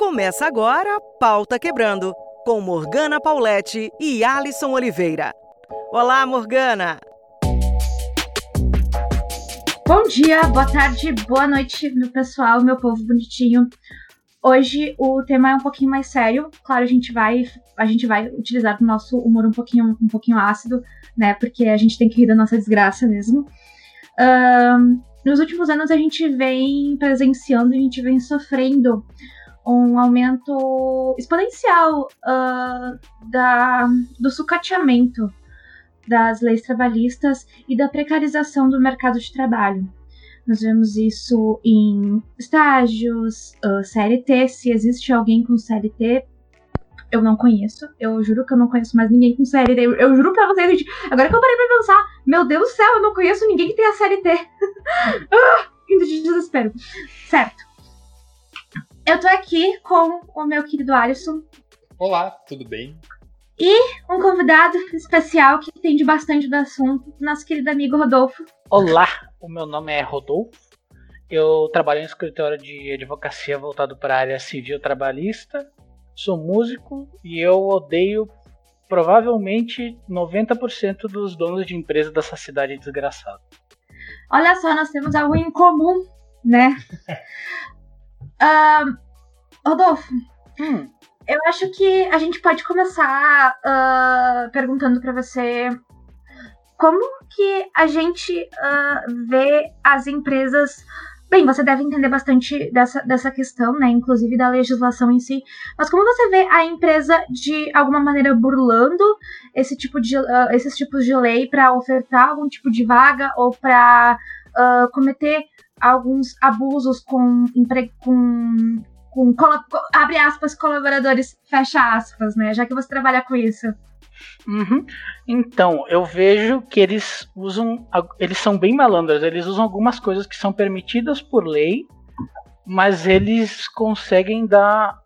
Começa agora Pauta Quebrando, com Morgana Paulette e Alisson Oliveira. Olá, Morgana! Bom dia, boa tarde, boa noite, meu pessoal, meu povo bonitinho. Hoje o tema é um pouquinho mais sério. Claro, a gente vai a gente vai utilizar o nosso humor um pouquinho um pouquinho ácido, né? Porque a gente tem que rir da nossa desgraça mesmo. Nos últimos anos a gente vem presenciando, a gente vem sofrendo um aumento exponencial uh, da, do sucateamento das leis trabalhistas e da precarização do mercado de trabalho. Nós vemos isso em estágios, uh, CLT, se existe alguém com CLT, eu não conheço. Eu juro que eu não conheço mais ninguém com CLT. Eu, eu juro pra vocês, gente, agora que eu parei pra pensar, meu Deus do céu, eu não conheço ninguém que tenha CLT. ah, de desespero. Certo. Eu tô aqui com o meu querido Alisson. Olá, tudo bem? E um convidado especial que entende bastante do assunto, nosso querido amigo Rodolfo. Olá, o meu nome é Rodolfo. Eu trabalho em escritório de advocacia voltado para a área civil trabalhista. Sou músico e eu odeio provavelmente 90% dos donos de empresa dessa cidade desgraçada. Olha só, nós temos algo em comum, né? Uh, Rodolfo, hum. eu acho que a gente pode começar uh, perguntando para você como que a gente uh, vê as empresas. Bem, você deve entender bastante dessa, dessa questão, né? Inclusive da legislação em si. Mas como você vê a empresa de alguma maneira burlando esse tipo de, uh, esses tipos de lei para ofertar algum tipo de vaga ou para uh, cometer alguns abusos com, com, com abre aspas, colaboradores, fecha aspas, né? Já que você trabalha com isso. Uhum. Então, eu vejo que eles usam. Eles são bem malandros, eles usam algumas coisas que são permitidas por lei, mas eles conseguem dar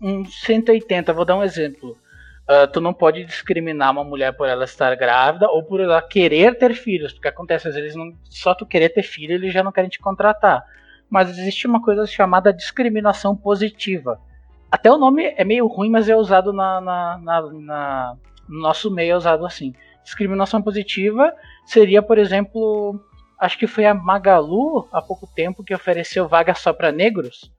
um 180. Vou dar um exemplo. Uh, tu não pode discriminar uma mulher por ela estar grávida ou por ela querer ter filhos, porque acontece às vezes não, só tu querer ter filho eles já não querem te contratar. Mas existe uma coisa chamada discriminação positiva. Até o nome é meio ruim, mas é usado na, na, na, na no nosso meio é usado assim. Discriminação positiva seria, por exemplo, acho que foi a Magalu há pouco tempo que ofereceu vaga só para negros.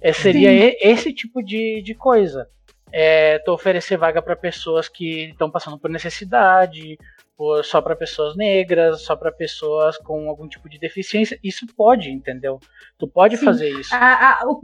É, seria e, esse tipo de, de coisa é, tu oferecer vaga para pessoas que estão passando por necessidade, só para pessoas negras, só para pessoas com algum tipo de deficiência. Isso pode, entendeu? Tu pode Sim. fazer isso. A, a, o,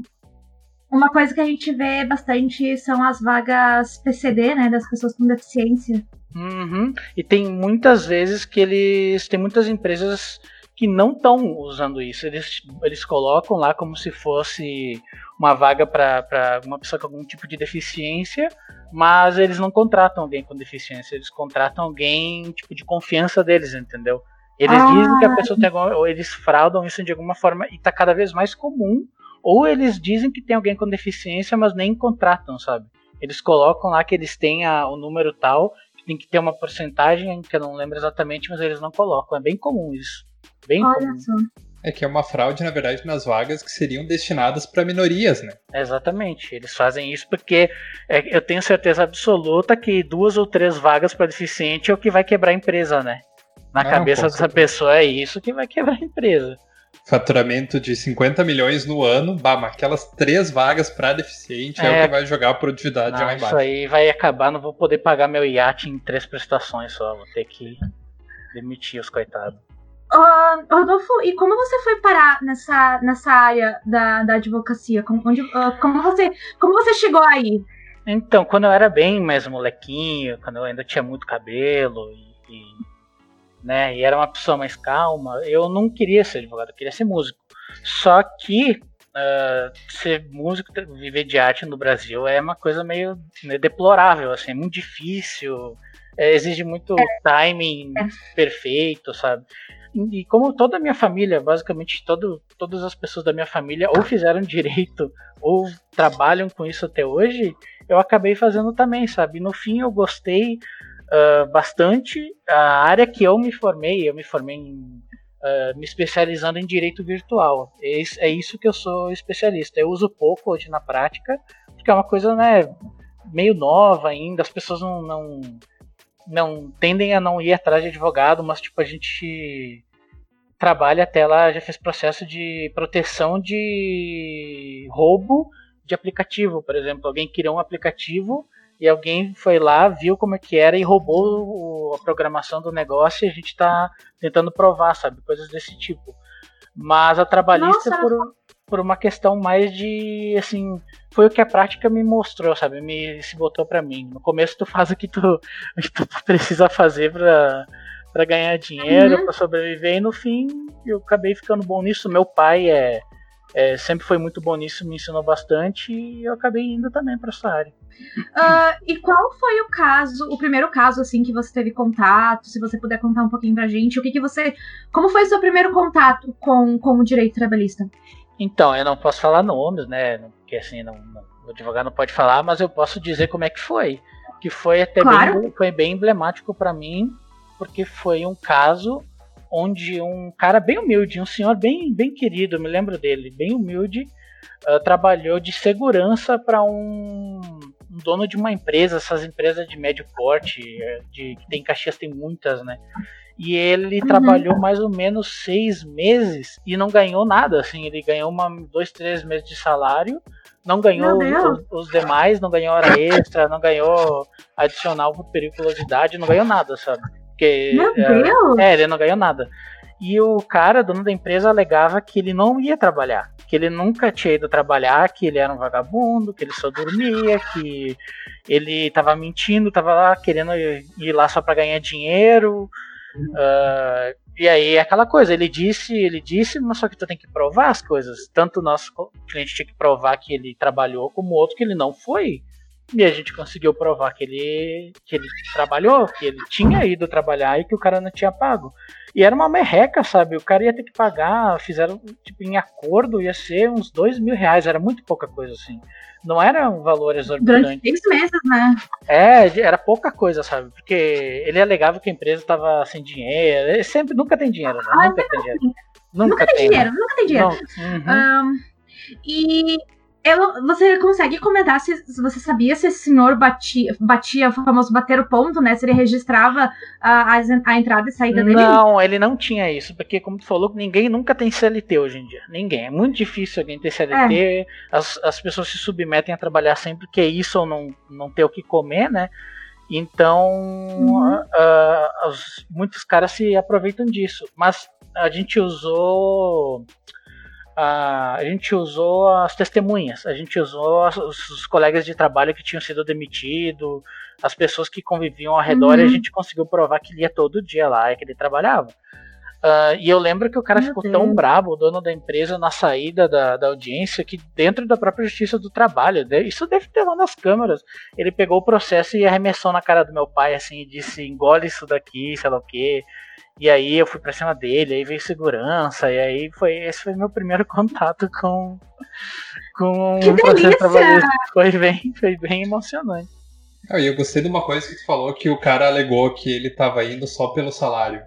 uma coisa que a gente vê bastante são as vagas PCD, né, das pessoas com deficiência. Uhum. E tem muitas vezes que eles. Tem muitas empresas que não estão usando isso. Eles, eles colocam lá como se fosse uma vaga para uma pessoa com algum tipo de deficiência, mas eles não contratam alguém com deficiência, eles contratam alguém tipo de confiança deles, entendeu? Eles ah. dizem que a pessoa tem alguma, ou eles fraudam isso de alguma forma e está cada vez mais comum, ou eles dizem que tem alguém com deficiência, mas nem contratam, sabe? Eles colocam lá que eles têm a, o número tal, que tem que ter uma porcentagem que eu não lembro exatamente, mas eles não colocam. É bem comum isso. Bem Olha comum. Só. É que é uma fraude, na verdade, nas vagas que seriam destinadas para minorias, né? Exatamente. Eles fazem isso porque é, eu tenho certeza absoluta que duas ou três vagas para deficiente é o que vai quebrar a empresa, né? Na Não, cabeça dessa pessoa é isso que vai quebrar a empresa. Faturamento de 50 milhões no ano, bah, mas aquelas três vagas para deficiente é, é, o que vai jogar a produtividade não, lá embaixo. Isso aí vai acabar, não vou poder pagar meu iate em três prestações só, vou ter que demitir os coitados. Uh, Rodolfo, e como você foi parar nessa, nessa área da, da advocacia? Como, onde, uh, como, você, como você chegou aí? Então, quando eu era bem mais molequinho, quando eu ainda tinha muito cabelo e, e, né, e era uma pessoa mais calma, eu não queria ser advogado, eu queria ser músico. Só que uh, ser músico, viver de arte no Brasil é uma coisa meio né, deplorável, assim, é muito difícil, é, exige muito é. timing é. perfeito, sabe? E como toda a minha família, basicamente todo, todas as pessoas da minha família ou fizeram direito ou trabalham com isso até hoje, eu acabei fazendo também, sabe? No fim eu gostei uh, bastante. A área que eu me formei, eu me formei em uh, me especializando em direito virtual. É, é isso que eu sou especialista. Eu uso pouco hoje na prática, porque é uma coisa né, meio nova ainda, as pessoas não, não, não tendem a não ir atrás de advogado, mas tipo, a gente trabalha até lá, já fez processo de proteção de roubo de aplicativo, por exemplo. Alguém criou um aplicativo e alguém foi lá, viu como é que era e roubou a programação do negócio e a gente está tentando provar, sabe? Coisas desse tipo. Mas a trabalhista Nossa, por, por uma questão mais de, assim, foi o que a prática me mostrou, sabe? Me se botou para mim. No começo tu faz o que tu, o que tu precisa fazer para para ganhar dinheiro, uhum. para sobreviver e no fim eu acabei ficando bom nisso. Meu pai é é, sempre foi muito bom nisso, me ensinou bastante e eu acabei indo também para essa área. Uh, e qual foi o caso, o primeiro caso assim que você teve contato? Se você puder contar um pouquinho pra gente, o que que você, como foi o seu primeiro contato com, com o direito trabalhista? Então, eu não posso falar nomes, né? Porque assim, não, não, o advogado não pode falar, mas eu posso dizer como é que foi. Que foi até claro. bem, foi bem emblemático para mim, porque foi um caso onde um cara bem humilde, um senhor bem, bem querido, me lembro dele, bem humilde, uh, trabalhou de segurança para um, um, dono de uma empresa, essas empresas de médio porte, eh, de, que tem Caxias tem muitas, né? E ele uhum. trabalhou mais ou menos seis meses e não ganhou nada, assim, ele ganhou uma, dois, três meses de salário, não ganhou os, os, demais, não ganhou hora extra, não ganhou adicional por periculosidade, não ganhou nada, sabe? Porque, Meu é, Deus! É, ele não ganhou nada. E o cara, dono da empresa, alegava que ele não ia trabalhar. Que ele nunca tinha ido trabalhar, que ele era um vagabundo, que ele só dormia, que ele tava mentindo, tava lá querendo ir lá só para ganhar dinheiro. Uh, e aí aquela coisa, ele disse, ele disse, mas só que tu tem que provar as coisas. Tanto o nosso cliente tinha que provar que ele trabalhou, como o outro que ele não foi. E a gente conseguiu provar que ele, que ele trabalhou, que ele tinha ido trabalhar e que o cara não tinha pago. E era uma merreca, sabe? O cara ia ter que pagar, fizeram tipo, em acordo, ia ser uns dois mil reais, era muito pouca coisa assim. Não era um valor exorbitante. Durante seis meses, né? É, era pouca coisa, sabe? Porque ele alegava que a empresa estava sem dinheiro. Ele sempre nunca tem dinheiro, né? Ah, nunca tem dinheiro. Nunca, nunca tem, tem dinheiro, né? nunca tem dinheiro. Uhum. Um, e ela, você consegue comentar se, você sabia se esse senhor batia, batia o famoso bater o ponto, né? Se ele registrava a, a, a, entrada e saída dele? Não, ele não tinha isso, porque como tu falou, ninguém nunca tem CLT hoje em dia. Ninguém. É muito difícil alguém ter CLT. É. As, as pessoas se submetem a trabalhar sempre que é isso ou não, não ter o que comer, né? Então, uhum. uh, uh, os, muitos caras se aproveitam disso. Mas a gente usou a, a gente usou as testemunhas, a gente usou as, os, os, colegas de trabalho que tinham sido demitidos, as pessoas que conviviam ao redor, uhum. e a uhum. gente conseguiu provar que ele ia todo dia lá e que ele trabalhava. Uh, e eu lembro que o cara Meu ficou Deus. tão bravo, o dono da empresa, na saída da, da audiência, que dentro da própria justiça do trabalho, isso deve ter lá nas câmeras. Ele pegou o processo e arremessou na cara do meu pai, assim, e disse: engole isso daqui, sei lá o quê. E aí eu fui pra cima dele, aí veio segurança, e aí foi esse foi meu primeiro contato com, com que um processo trabalhista. Foi bem, foi bem emocionante. Ah, e eu gostei de uma coisa que tu falou que o cara alegou que ele tava indo só pelo salário.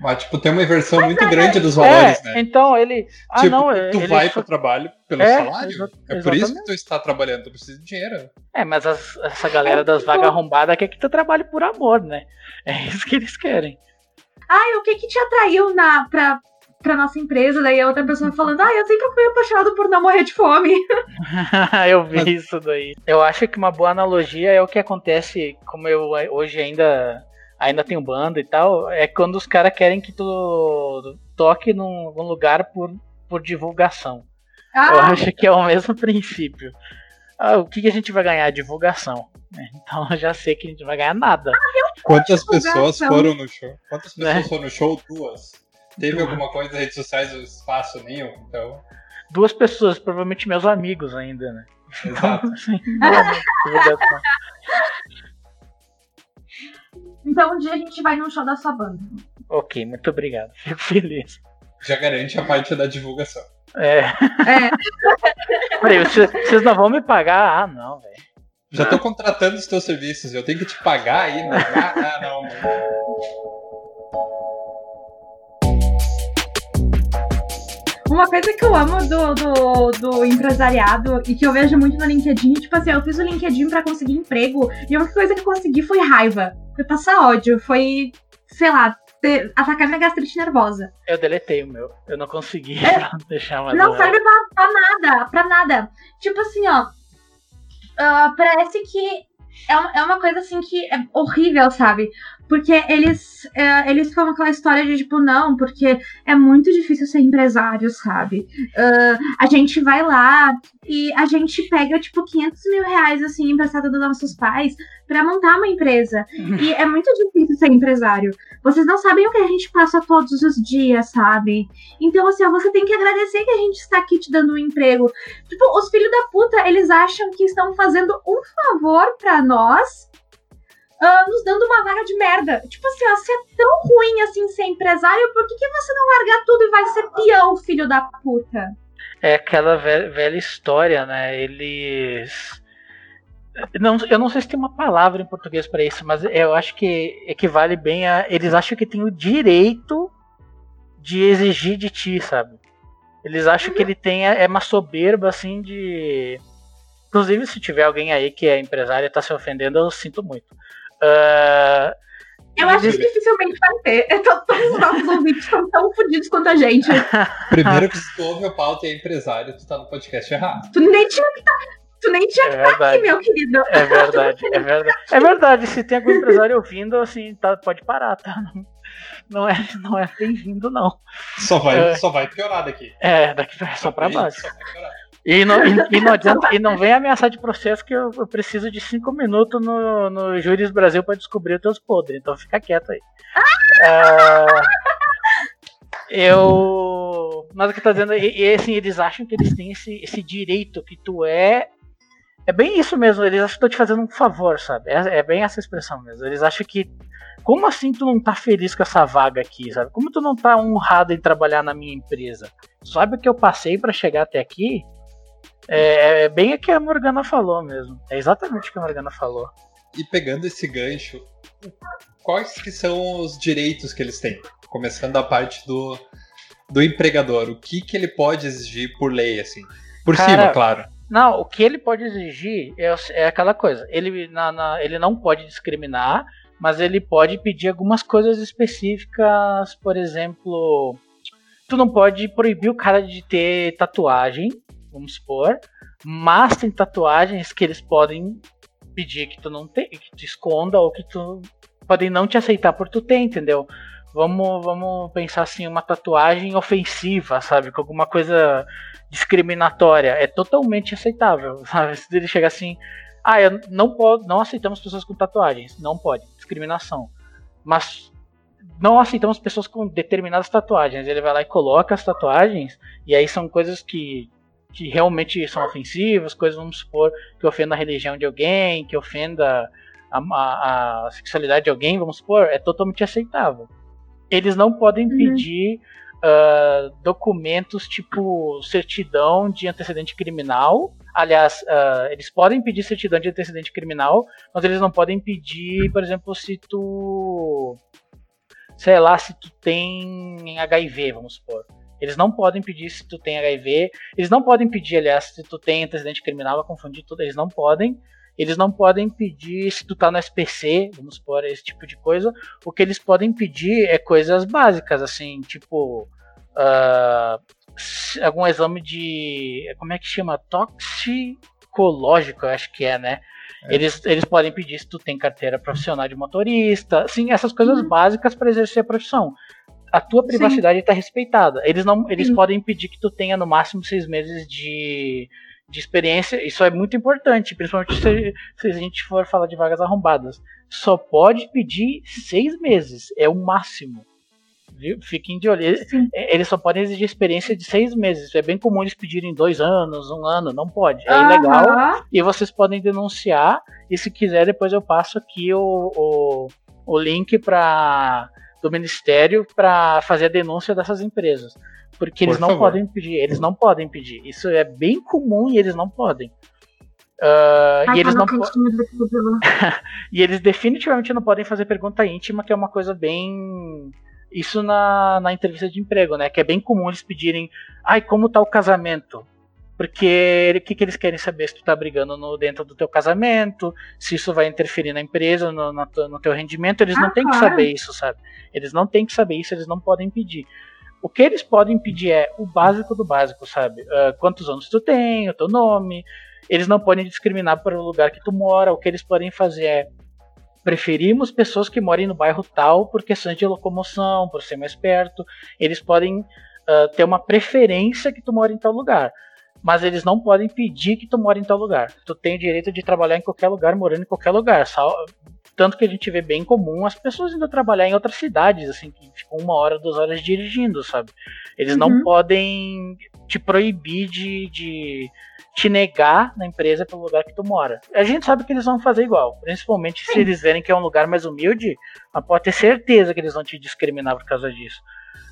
Mas, tipo, tem uma inversão Mas muito é, grande dos valores, é, né? Então ele. Ah, tipo, não, tu ele vai pro trabalho pelo é, salário? é por isso que tu está trabalhando, tu precisa de dinheiro. É, mas as, essa galera das vagas arrombadas quer que tu trabalhe por amor, né? É isso que eles querem. Ai, o que que te atraiu na, pra, pra nossa empresa? Daí a outra pessoa falando, ah, eu sempre fui apaixonado por não morrer de fome. eu vi isso daí. Eu acho que uma boa analogia é o que acontece, como eu hoje ainda ainda tenho banda e tal, é quando os caras querem que tu toque num, num, lugar por, por divulgação. Ah. Eu acho que é o mesmo princípio. Ah, o que, que a gente vai ganhar? Divulgação. Então eu já sei que a gente não vai ganhar nada. Ah, Quantas pessoas foram no show? Quantas pessoas né? foram no show? Duas. Teve Duas. alguma coisa nas redes sociais, espaço nenhum, então. Duas pessoas, provavelmente meus amigos ainda, né? Exato. então um dia a gente vai num show da sua banda. Ok, muito obrigado. Fico feliz. Já garante a parte da divulgação. É. é. Peraí, vocês, vocês não vão me pagar? Ah, não, velho. Já tô contratando os teus serviços, eu tenho que te pagar aí, né? Ah, não, Uma coisa que eu amo do, do, do, empresariado e que eu vejo muito no LinkedIn, tipo assim, eu fiz o LinkedIn para conseguir emprego e a única coisa que eu consegui foi raiva. Foi passar ódio, foi, sei lá, ter, atacar minha gastrite nervosa. Eu deletei o meu. Eu não consegui é, deixar mais. Não serve pra, pra, nada, pra nada. Tipo assim, ó. Uh, parece que é, é uma coisa assim que é horrível, sabe? Porque eles, é, eles ficam aquela história de tipo, não, porque é muito difícil ser empresário, sabe? Uh, a gente vai lá e a gente pega, tipo, 500 mil reais, assim, emprestado dos nossos pais para montar uma empresa. E é muito difícil ser empresário. Vocês não sabem o que a gente passa todos os dias, sabe? Então, assim, você tem que agradecer que a gente está aqui te dando um emprego. Tipo, os filhos da puta, eles acham que estão fazendo um favor para nós uh, nos dando uma vaga de merda. Tipo assim, ó, se é tão ruim assim ser empresário, por que, que você não largar tudo e vai ser peão, filho da puta? É aquela velha, velha história, né? Eles. Não, eu não sei se tem uma palavra em português para isso, mas eu acho que equivale bem a. Eles acham que tem o direito de exigir de ti, sabe? Eles acham uhum. que ele tem. É uma soberba assim de. Inclusive, se tiver alguém aí que é empresário e tá se ofendendo, eu sinto muito. Uh, eu acho que dificilmente vai ter. Todos os nossos ouvintes estão tão fodidos quanto a gente. Primeiro que se tu ouve o pauta e é empresário, tu tá no podcast errado. Tu nem tinha que tá, Tu nem tinha que é estar aqui, meu querido. É verdade, é verdade. É verdade, se tem algum empresário ouvindo, assim, tá, pode parar, tá? Não é, não é bem-vindo, não. Só vai, é, só vai piorar daqui. É, daqui só pra baixo. Só vai piorar. E não, e, e, não adianta, e não vem ameaçar de processo que eu, eu preciso de cinco minutos no, no Júris Brasil para descobrir os teus podres, então fica quieto aí. Uh, eu. Mas o que tá dizendo, e, e, assim, eles acham que eles têm esse, esse direito, que tu é. É bem isso mesmo, eles acham que estão te fazendo um favor, sabe? É, é bem essa expressão mesmo. Eles acham que. Como assim tu não tá feliz com essa vaga aqui, sabe? Como tu não tá honrado em trabalhar na minha empresa? Sabe o que eu passei para chegar até aqui? É, é bem o que a Morgana falou mesmo. É exatamente o que a Morgana falou. E pegando esse gancho, quais que são os direitos que eles têm? Começando a parte do, do empregador, o que, que ele pode exigir por lei, assim? Por Cara, cima, claro. Não, o que ele pode exigir é, é aquela coisa. Ele, na, na, ele não pode discriminar, mas ele pode pedir algumas coisas específicas, por exemplo, tu não pode proibir o cara de ter tatuagem, vamos supor, mas tem tatuagens que eles podem pedir que tu não tenha, que tu esconda ou que tu podem não te aceitar por tu ter, entendeu? Vamos, vamos pensar assim, uma tatuagem ofensiva, sabe? Com alguma coisa discriminatória. É totalmente aceitável, sabe? Se ele chegar assim, ah, eu não pode, não aceitamos pessoas com tatuagens. Não pode, discriminação. Mas não aceitamos pessoas com determinadas tatuagens. Ele vai lá e coloca as tatuagens, e aí são coisas que que realmente são ofensivas, coisas, vamos supor, que ofenda a religião de alguém, que ofenda a, a, a sexualidade de alguém, vamos supor, é totalmente aceitável. Eles não podem uhum. pedir uh, documentos tipo certidão de antecedente criminal. Aliás, uh, eles podem pedir certidão de antecedente criminal, mas eles não podem pedir, por exemplo, se tu. Sei lá, se tu tem HIV, vamos supor. Eles não podem pedir se tu tem HIV. Eles não podem pedir, aliás, se tu tem antecedente criminal, vai confundir tudo. Eles não podem. Eles não podem pedir se tu tá no SPC, vamos supor, esse tipo de coisa. O que eles podem pedir é coisas básicas, assim, tipo. Uh, algum exame de. Como é que chama? Toxicológico, eu acho que é, né? É. Eles, eles podem pedir se tu tem carteira profissional de motorista, assim, essas coisas uhum. básicas para exercer a profissão a tua privacidade está respeitada. Eles não, eles Sim. podem impedir que tu tenha no máximo seis meses de, de experiência. Isso é muito importante, principalmente se, se, a gente for falar de vagas arrombadas. Só pode pedir seis meses, é o máximo. Viu? Fiquem de olho. Eles, eles só podem exigir experiência de seis meses. É bem comum eles pedirem dois anos, um ano, não pode. É uhum. ilegal. E vocês podem denunciar. E se quiser, depois eu passo aqui o, o, o link para do Ministério para fazer a denúncia dessas empresas. Porque eles Por não favor. podem pedir, eles não podem pedir. Isso é bem comum e eles não podem. Uh, Ai, e eles não e eles definitivamente não podem fazer pergunta íntima, que é uma coisa bem isso na, na entrevista de emprego, né? Que é bem comum eles pedirem, ai, como tá o casamento? Porque o que, que eles querem saber? Se tu tá brigando no, dentro do teu casamento, se isso vai interferir na empresa, no, no, no teu rendimento, eles ah, não têm claro. que saber isso, sabe? Eles não têm que saber isso, eles não podem pedir. O que eles podem pedir é o básico do básico, sabe? Uh, quantos anos tu tem, o teu nome. Eles não podem discriminar pelo lugar que tu mora. O que eles podem fazer é preferimos pessoas que morem no bairro tal por questões de locomoção, por ser mais perto. Eles podem uh, ter uma preferência que tu mora em tal lugar. Mas eles não podem pedir que tu mora em tal lugar. Tu tem o direito de trabalhar em qualquer lugar, morando em qualquer lugar. Só, tanto que a gente vê bem comum as pessoas indo trabalhar em outras cidades, assim, que ficam uma hora, duas horas dirigindo, sabe? Eles uhum. não podem te proibir de, de te negar na empresa pelo lugar que tu mora. A gente sabe que eles vão fazer igual, principalmente Sim. se eles verem que é um lugar mais humilde, mas pode ter certeza que eles vão te discriminar por causa disso.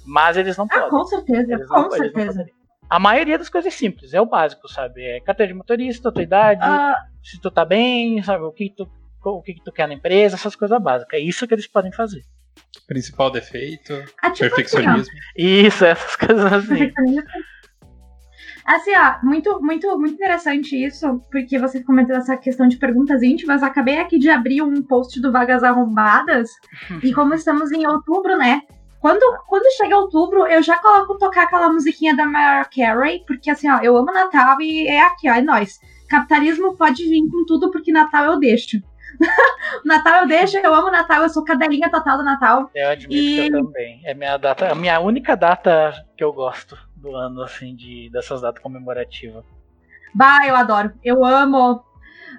Mas eles não ah, podem. Com certeza, eles com não, certeza. A maioria das coisas é simples, é o básico, sabe? É carteira de motorista, tua idade, ah. se tu tá bem, sabe? O que tu, o que tu quer na empresa, essas coisas básicas. É isso que eles podem fazer. Principal defeito, ah, tipo perfeccionismo. Assim, isso, essas coisas assim. Assim, ó, muito, muito, muito interessante isso, porque você comentou essa questão de perguntas íntimas. Acabei aqui de abrir um post do Vagas Arrombadas, e como estamos em outubro, né? Quando, quando chega outubro, eu já coloco tocar aquela musiquinha da Mariah Carey, porque assim, ó, eu amo Natal e é aqui, ó, é nóis. Capitalismo pode vir com tudo, porque Natal eu deixo. Natal eu deixo, eu amo Natal, eu sou cadelinha total do Natal. Eu admito e... que eu também. É minha data, a minha única data que eu gosto do ano, assim, de, dessas datas comemorativas. Bah, eu adoro. Eu amo.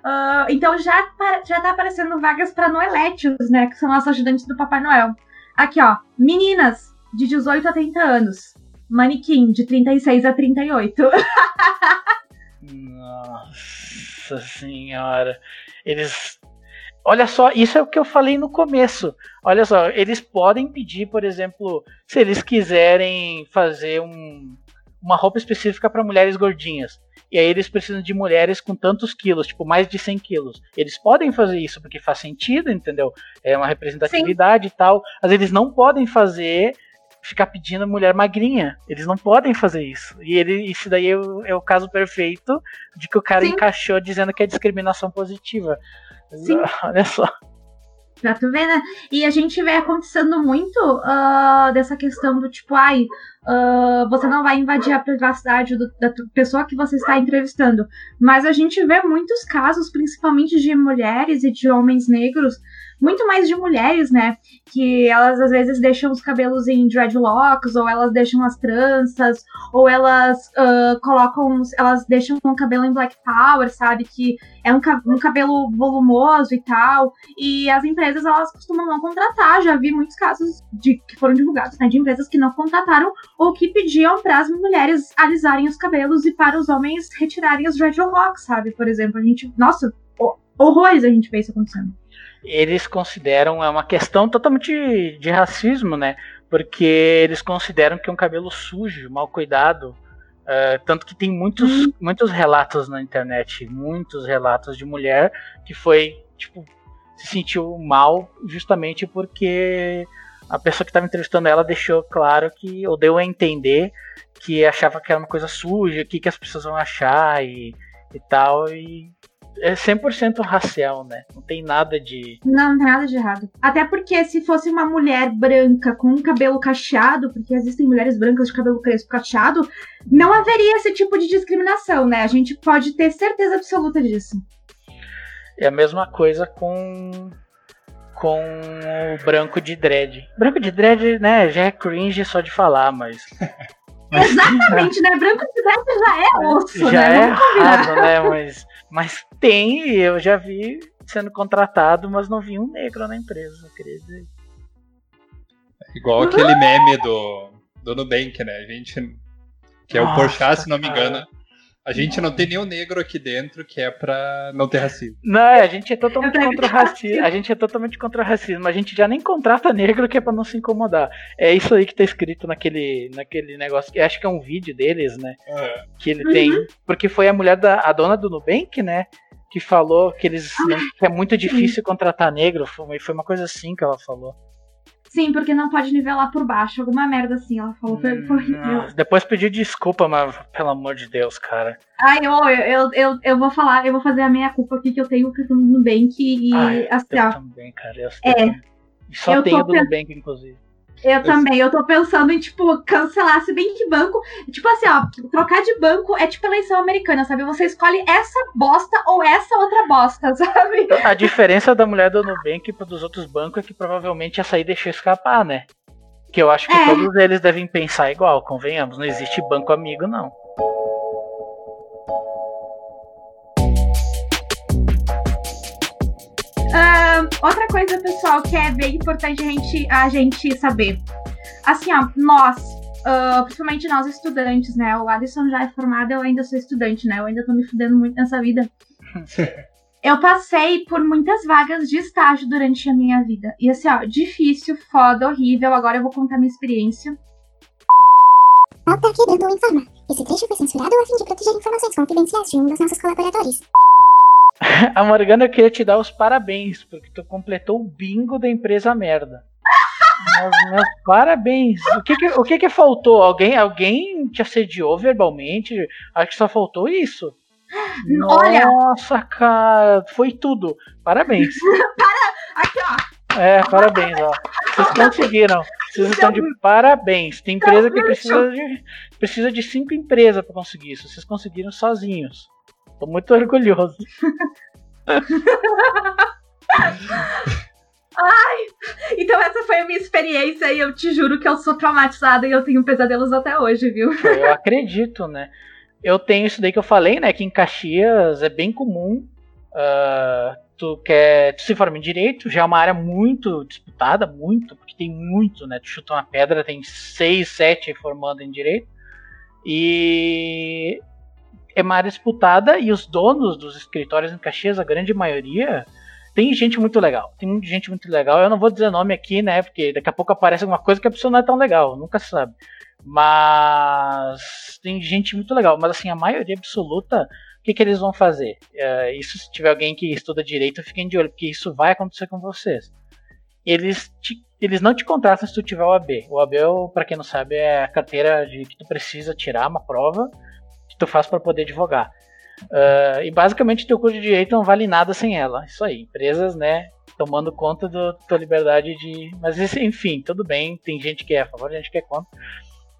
Uh, então já, já tá aparecendo vagas para Noeletios, né? Que são nossos ajudantes do Papai Noel. Aqui, ó. Meninas de 18 a 30 anos. Manequim de 36 a 38. Nossa senhora. Eles Olha só, isso é o que eu falei no começo. Olha só, eles podem pedir, por exemplo, se eles quiserem fazer um, uma roupa específica para mulheres gordinhas. E aí eles precisam de mulheres com tantos quilos, tipo mais de 100 quilos. Eles podem fazer isso porque faz sentido, entendeu? É uma representatividade Sim. e tal. Mas eles não podem fazer ficar pedindo mulher magrinha. Eles não podem fazer isso. E ele, isso daí é o, é o caso perfeito de que o cara Sim. encaixou dizendo que é discriminação positiva. Sim. Olha só. Pra tu ver, né? E a gente vê acontecendo muito uh, dessa questão do tipo, ai, uh, você não vai invadir a privacidade do, da pessoa que você está entrevistando. Mas a gente vê muitos casos, principalmente de mulheres e de homens negros, muito mais de mulheres, né? Que elas às vezes deixam os cabelos em dreadlocks, ou elas deixam as tranças, ou elas uh, colocam, elas deixam o cabelo em black power, sabe? Que é um, um cabelo volumoso e tal. E as empresas elas costumam não contratar. Já vi muitos casos de que foram divulgados, né? De empresas que não contrataram ou que pediam para as mulheres alisarem os cabelos e para os homens retirarem os dreadlocks, sabe? Por exemplo, a gente, nossa, horrores a gente vê isso acontecendo eles consideram é uma questão totalmente de racismo, né? Porque eles consideram que é um cabelo sujo, mal cuidado. Uh, tanto que tem muitos, hum. muitos relatos na internet, muitos relatos de mulher que foi, tipo, se sentiu mal justamente porque a pessoa que estava entrevistando ela deixou claro que, ou deu a entender que achava que era uma coisa suja, o que, que as pessoas vão achar e, e tal, e é 100% racial, né? Não tem nada de. Não, não tem nada de errado. Até porque se fosse uma mulher branca com cabelo cacheado, porque existem mulheres brancas de cabelo crespo cacheado, não haveria esse tipo de discriminação, né? A gente pode ter certeza absoluta disso. É a mesma coisa com com o branco de dread. Branco de dread, né, já é cringe só de falar, mas Exatamente, né? Branco de dread já é osso, já né? é errado, né? Mas mas tem, eu já vi sendo contratado, mas não vi um negro na empresa, queria dizer. Igual aquele meme do, do Nubank, né? A gente. Que é o Porsche, se não me engano. A gente não tem nenhum negro aqui dentro que é pra não ter racismo. Não, é, a gente é totalmente contra o racismo. A gente é totalmente contra o racismo. A gente já nem contrata negro que é pra não se incomodar. É isso aí que tá escrito naquele, naquele negócio. Que acho que é um vídeo deles, né? Uhum. Que ele uhum. tem. Porque foi a mulher da a dona do Nubank, né? Que falou que eles. Que é muito difícil contratar negro. Foi, foi uma coisa assim que ela falou. Sim, porque não pode nivelar por baixo. Alguma merda assim, ela falou. Foi, foi, Hum, depois pediu desculpa, mas pelo amor de Deus, cara. Ai, eu, eu, eu, eu vou falar, eu vou fazer a minha culpa aqui que eu tenho o cartão do Nubank e Ai, assim, eu ó. também, cara. Eu É. tenho- Só Eu tenho do pen- Nubank, inclusive. Eu também, eu tô pensando em, tipo, cancelar, se bem que banco. Tipo assim, ó, trocar de banco é tipo eleição americana, sabe? Você escolhe essa bosta ou essa outra bosta, sabe? A diferença da mulher do Nubank para dos outros bancos é que provavelmente essa aí deixou escapar, né? Que eu acho que É. todos eles devem pensar igual, convenhamos. Não existe banco amigo, não. Outra coisa, pessoal, que é bem importante a gente, a gente saber. Assim, ó, nós, ah, principalmente nós estudantes, né? O Alisson já é formado, eu ainda sou estudante, né? Eu ainda tô me fudendo muito nessa vida. Eu passei por muitas vagas de estágio durante a minha vida. E assim, ó, difícil, foda, horrível. Agora eu vou contar minha experiência. Nota quebrando informa. Esse trecho foi censurado a fim de proteger informações confidenciais de um dos nossos colaboradores. A Morgana, eu queria te dar os parabéns, porque tu completou o bingo da empresa merda. Meus, meus parabéns. O que que, o que que faltou? Alguém, alguém te assediou verbalmente? Acho que só faltou isso. Olha. Nossa, cara, foi tudo. Parabéns. Aqui, ó. É, parabéns, ó. Vocês conseguiram. Vocês estão de parabéns. Tem empresa que precisa de, precisa de cinco empresas para conseguir isso. Vocês conseguiram sozinhos. Tô muito orgulhoso. Então essa foi a minha experiência e eu te juro que eu sou traumatizada e eu tenho pesadelos até hoje, viu? Eu acredito, né? Eu tenho isso daí que eu falei, né? Que em Caxias é bem comum. ah, tu quer. Tu se forma em direito, já é uma área muito disputada, muito, porque tem muito, né? Tu chuta uma pedra, tem seis, sete formando em direito. E é uma área disputada e os donos dos escritórios em Caxias, a grande maioria, tem gente muito legal. Tem gente muito legal. Eu não vou dizer nome aqui, né? Porque daqui a pouco aparece alguma coisa que a pessoa não é tão legal, nunca sabe. Mas tem gente muito legal. Mas assim, a maioria absoluta, o que, que eles vão fazer? É, isso se tiver alguém que estuda direito, fiquem de olho, porque isso vai acontecer com vocês. Eles, te- eles não te contratam se tu tiver o AB. O AB, para quem não sabe, é a carteira de que tu precisa tirar uma prova que tu faz para poder advogar. Ah, e basicamente teu curso de direito não vale nada sem ela. Isso aí, empresas, né, tomando conta da tua liberdade de. Mas enfim, tudo bem. Tem gente que é a favor, gente que é contra.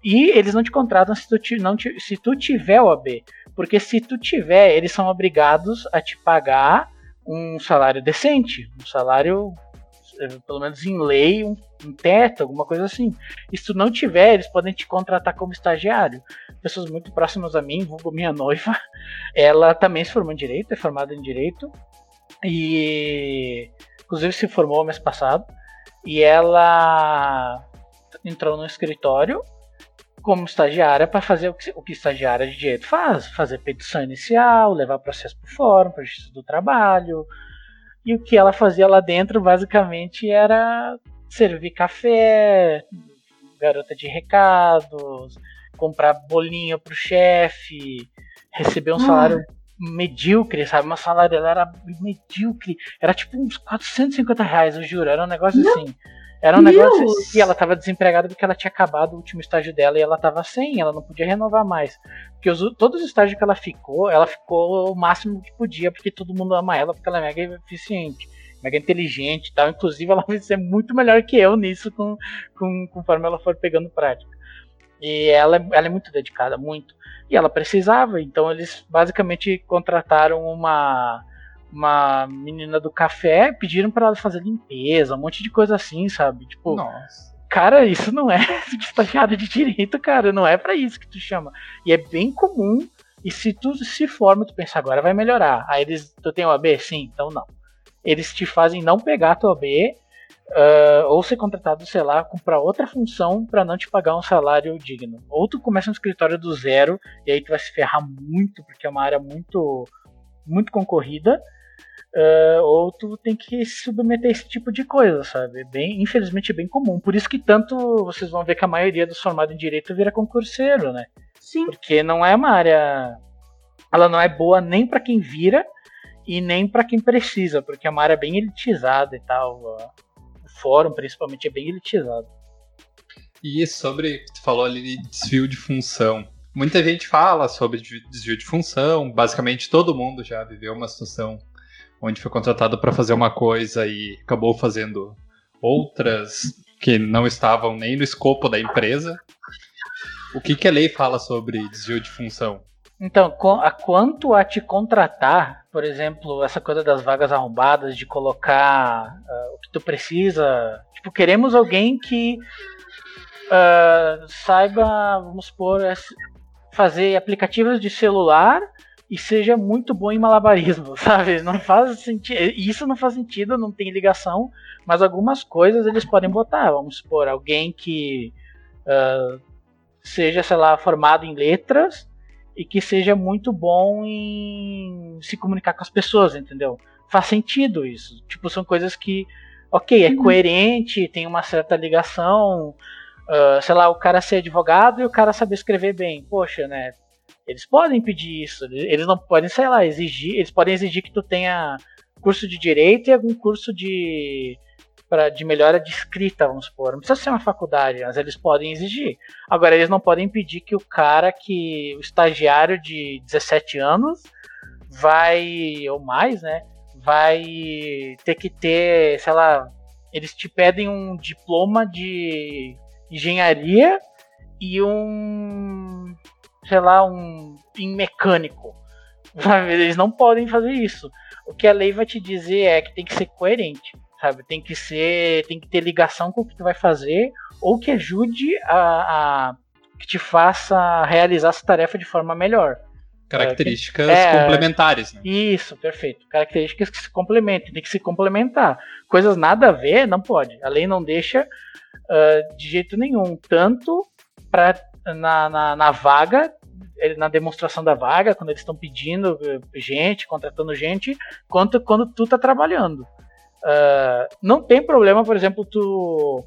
E eles não te contratam se tu, não se tu tiver o AB. Porque se tu tiver, eles são obrigados a te pagar um salário decente, um salário, pelo menos em lei, um, um teto, alguma coisa assim. E se tu não tiver, eles podem te contratar como estagiário. Pessoas muito próximas a mim, vulgo minha noiva, ela também se formou em direito, é formada em direito e inclusive se formou mês passado e ela entrou no escritório como estagiária para fazer o que, o que estagiária de direito faz, fazer petição inicial, levar processo o fórum, para justiça do trabalho. E o que ela fazia lá dentro basicamente era servir café, garota de recados, comprar bolinho pro chefe, receber um salário medíocre, sabe? Uma salário dela era medíocre. Era tipo uns 450 reais, eu juro. Era um negócio assim. Era um Deus! negócio assim. E ela tava desempregada porque ela tinha acabado o último estágio dela e ela tava sem, ela não podia renovar mais. Porque os- todos os estágios que ela ficou, ela ficou o máximo que podia, porque todo mundo ama ela, porque ela é mega eficiente, mega inteligente e tal. Inclusive, ela vai ser muito melhor que eu nisso com, com, conforme ela for pegando prática. E ela, é- ela é muito dedicada, muito. E ela precisava, então eles basicamente contrataram uma uma menina do café, pediram para ela fazer limpeza, um monte de coisa assim, sabe? Tipo, Nossa. cara, isso não é estagiário de direito, cara, não é para isso que tu chama. E é bem comum. E se tu se forma, tu pensa agora vai melhorar. Aí eles, tu tem o AB? Sim, então não. Eles te fazem não pegar teu AB ah, ou ser contratado, sei lá, para outra função para não te pagar um salário digno. Ou tu começa um escritório do zero e aí tu vai se ferrar muito porque é uma área muito muito concorrida. ah, ou tu tem que se submeter a esse tipo de coisa, sabe? Bem, infelizmente é bem comum. Por isso que tanto vocês vão ver que a maioria dos formados em direito vira concurseiro, né? Sim. Porque não é uma área. Ela não é boa nem para quem vira e nem para quem precisa, porque é uma área bem elitizada e tal. ó. fórum, principalmente, é bem elitizado. E sobre, tu falou ali de desvio de função. Muita gente fala sobre desvio de função, basicamente todo mundo já viveu uma situação onde foi contratado para fazer uma coisa e acabou fazendo outras que não estavam nem no escopo da empresa. O que, que a lei fala sobre desvio de função? Então, a quanto a te contratar, por exemplo, essa coisa das vagas arrombadas, de colocar uh, o que tu precisa. Tipo, queremos alguém que uh, saiba, vamos supor, fazer aplicativos de celular e seja muito bom em malabarismo, sabe? Não faz sentido. Isso não faz sentido, não tem ligação, mas algumas coisas eles podem botar. Vamos supor, alguém que uh, seja, sei lá, formado em letras e que seja muito bom em se comunicar com as pessoas, entendeu? Faz sentido isso. Tipo, são coisas que, ok, é uhum. coerente, tem uma certa ligação. Uh, sei lá, o cara ser advogado e o cara saber escrever bem. Poxa, né? Eles podem pedir isso, eles não podem, sei lá, exigir, eles podem exigir que tu tenha curso de direito e algum curso de para de melhora de escrita, vamos supor. Não precisa ser uma faculdade, mas eles podem exigir. Agora, eles não podem pedir que o cara que. o estagiário de 17 anos vai. ou mais, né? Vai ter que ter, sei lá. Eles te pedem um diploma de engenharia e um sei lá, um pin mecânico. Eles não podem fazer isso. O que a lei vai te dizer é que tem que ser coerente, sabe? Tem que ser, tem que ter ligação com o que tu vai fazer ou que ajude a, a que te faça realizar essa tarefa de forma melhor. Características é, complementares. Né? Isso, perfeito. Características que se complementem, tem que se complementar. Coisas nada a ver, não pode. A lei não deixa uh, de jeito nenhum. Tanto para na, na, na vaga, na demonstração da vaga, quando eles estão pedindo eh, gente, contratando gente, quanto quando tu tá trabalhando. Uh, não tem problema, por exemplo, tu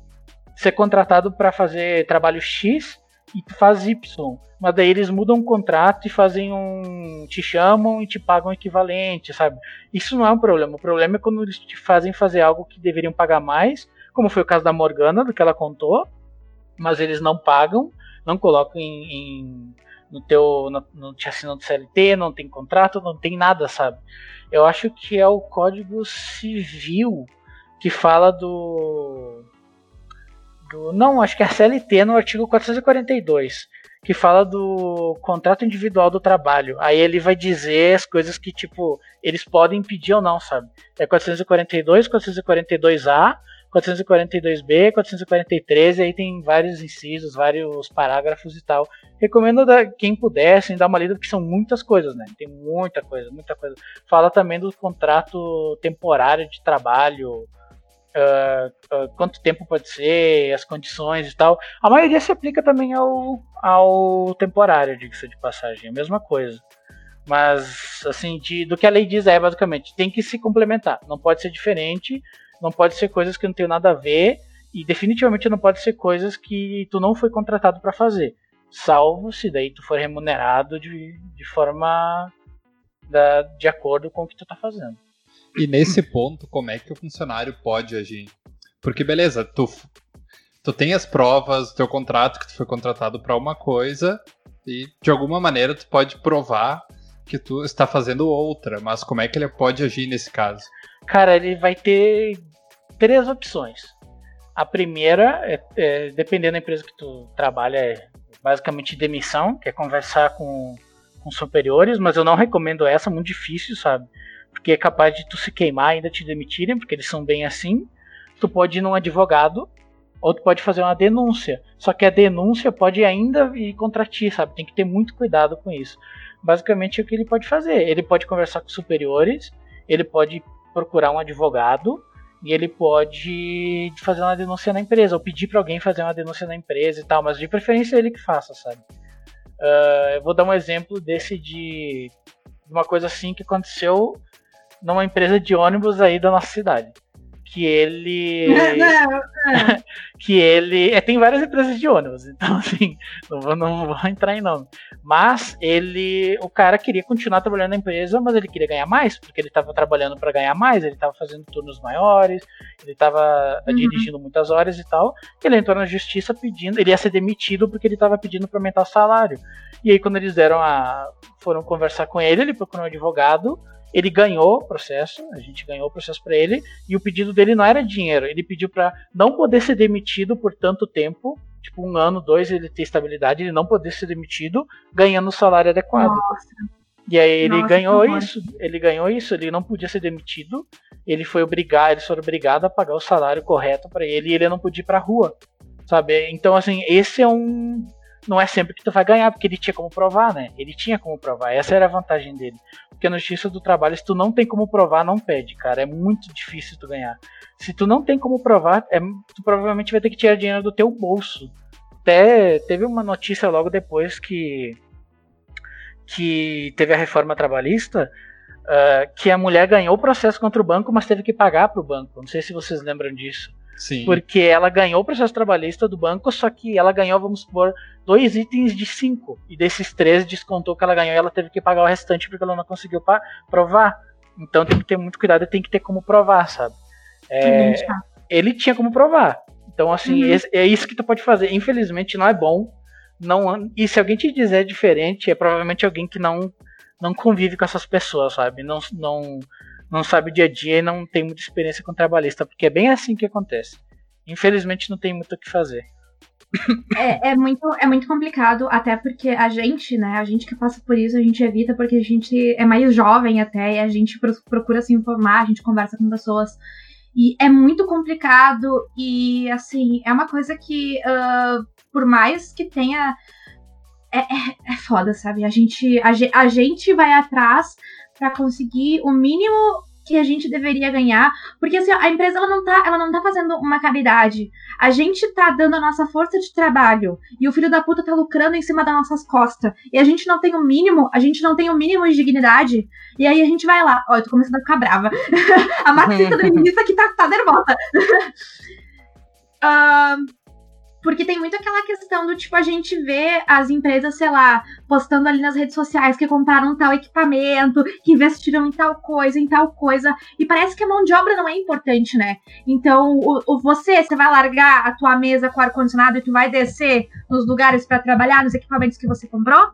ser contratado para fazer trabalho X e tu faz Y, mas daí eles mudam o contrato e fazem um. te chamam e te pagam equivalente, sabe? Isso não é um problema. O problema é quando eles te fazem fazer algo que deveriam pagar mais, como foi o caso da Morgana, do que ela contou, mas eles não pagam não coloca em, em no teu no, no te assinando CLT, não tem contrato, não tem nada, sabe? Eu acho que é o Código Civil que fala do, do não, acho que é a CLT no artigo 442 que fala do contrato individual do trabalho. Aí ele vai dizer as coisas que tipo eles podem pedir ou não, sabe? É 442, 442A, 442B, 443, e aí tem vários incisos, vários parágrafos e tal. Recomendo da, quem pudesse dar uma lida, porque são muitas coisas, né? Tem muita coisa, muita coisa. Fala também do contrato temporário de trabalho, uh, uh, quanto tempo pode ser, as condições e tal. A maioria se aplica também ao, ao temporário, diga-se de passagem, é a mesma coisa. Mas, assim, de, do que a lei diz é basicamente, tem que se complementar, não pode ser diferente não pode ser coisas que não tem nada a ver e definitivamente não pode ser coisas que tu não foi contratado para fazer, salvo se daí tu for remunerado de, de forma da, de acordo com o que tu tá fazendo. E nesse ponto, como é que o funcionário pode agir? Porque beleza, tu tu tem as provas do teu contrato que tu foi contratado para uma coisa e de alguma maneira tu pode provar que tu está fazendo outra, mas como é que ele pode agir nesse caso? Cara, ele vai ter três opções. A primeira, é, é, dependendo da empresa que tu trabalha, é basicamente demissão, que é conversar com, com superiores, mas eu não recomendo essa, muito difícil, sabe? Porque é capaz de tu se queimar ainda te demitirem, porque eles são bem assim. Tu pode ir num advogado, ou tu pode fazer uma denúncia. Só que a denúncia pode ainda ir contra ti, sabe? Tem que ter muito cuidado com isso. Basicamente é o que ele pode fazer. Ele pode conversar com superiores, ele pode procurar um advogado, e ele pode fazer uma denúncia na empresa, ou pedir para alguém fazer uma denúncia na empresa e tal, mas de preferência é ele que faça, sabe? Uh, eu vou dar um exemplo desse de uma coisa assim que aconteceu numa empresa de ônibus aí da nossa cidade. Que ele. que ele. É, tem várias empresas de ônibus, então assim, não vou, não vou entrar em nome. Mas ele. O cara queria continuar trabalhando na empresa, mas ele queria ganhar mais, porque ele estava trabalhando para ganhar mais, ele estava fazendo turnos maiores, ele estava uhum. dirigindo muitas horas e tal. Ele entrou na justiça pedindo. Ele ia ser demitido porque ele estava pedindo para aumentar o salário. E aí, quando eles deram a. foram conversar com ele, ele procurou um advogado ele ganhou o processo, a gente ganhou o processo para ele, e o pedido dele não era dinheiro, ele pediu para não poder ser demitido por tanto tempo, tipo um ano, dois, ele ter estabilidade, ele não poder ser demitido, ganhando o salário adequado. Nossa. E aí ele Nossa, ganhou isso, ele ganhou isso, ele não podia ser demitido, ele foi obrigado, eles foram obrigados a pagar o salário correto para ele e ele não podia ir pra rua, sabe? Então assim, esse é um não é sempre que tu vai ganhar, porque ele tinha como provar, né? Ele tinha como provar, essa era a vantagem dele. Porque na justiça do trabalho, se tu não tem como provar, não pede, cara. É muito difícil tu ganhar. Se tu não tem como provar, é, tu provavelmente vai ter que tirar dinheiro do teu bolso. Até teve uma notícia logo depois que que teve a reforma trabalhista, uh, que a mulher ganhou o processo contra o banco, mas teve que pagar para o banco. Não sei se vocês lembram disso. Sim. Porque ela ganhou o processo trabalhista do banco, só que ela ganhou, vamos supor, dois itens de cinco. E desses três descontou que ela ganhou e ela teve que pagar o restante porque ela não conseguiu provar. Então tem que ter muito cuidado e tem que ter como provar, sabe? É, ele tinha como provar. Então, assim, uhum. é isso que tu pode fazer. Infelizmente, não é bom. Não, e se alguém te dizer diferente, é provavelmente alguém que não, não convive com essas pessoas, sabe? Não, não, não sabe o dia a dia e não tem muita experiência com trabalhista, porque é bem assim que acontece. Infelizmente não tem muito o que fazer. É, é, muito, é muito complicado, até porque a gente, né, a gente que passa por isso, a gente evita porque a gente é mais jovem até, e a gente procura se informar, a gente conversa com pessoas. E é muito complicado, e assim, é uma coisa que, uh, por mais que tenha. É, é, é foda, sabe? A gente, a, a gente vai atrás para conseguir o mínimo que a gente deveria ganhar, porque assim, a empresa ela não tá, ela não tá fazendo uma caridade. A gente tá dando a nossa força de trabalho e o filho da puta tá lucrando em cima das nossas costas. E a gente não tem o mínimo, a gente não tem o mínimo de dignidade. E aí a gente vai lá, ó, eu tô começando a ficar brava. a marxista do início aqui tá, tá nervosa. uh, Porque tem muito aquela questão do tipo, a gente vê as empresas, sei lá, postando ali nas redes sociais que compraram tal equipamento, que investiram em tal coisa, em tal coisa. E parece que a mão de obra não é importante, né? Então, o, o você, você vai largar a tua mesa com ar-condicionado e tu vai descer nos lugares para trabalhar, nos equipamentos que você comprou?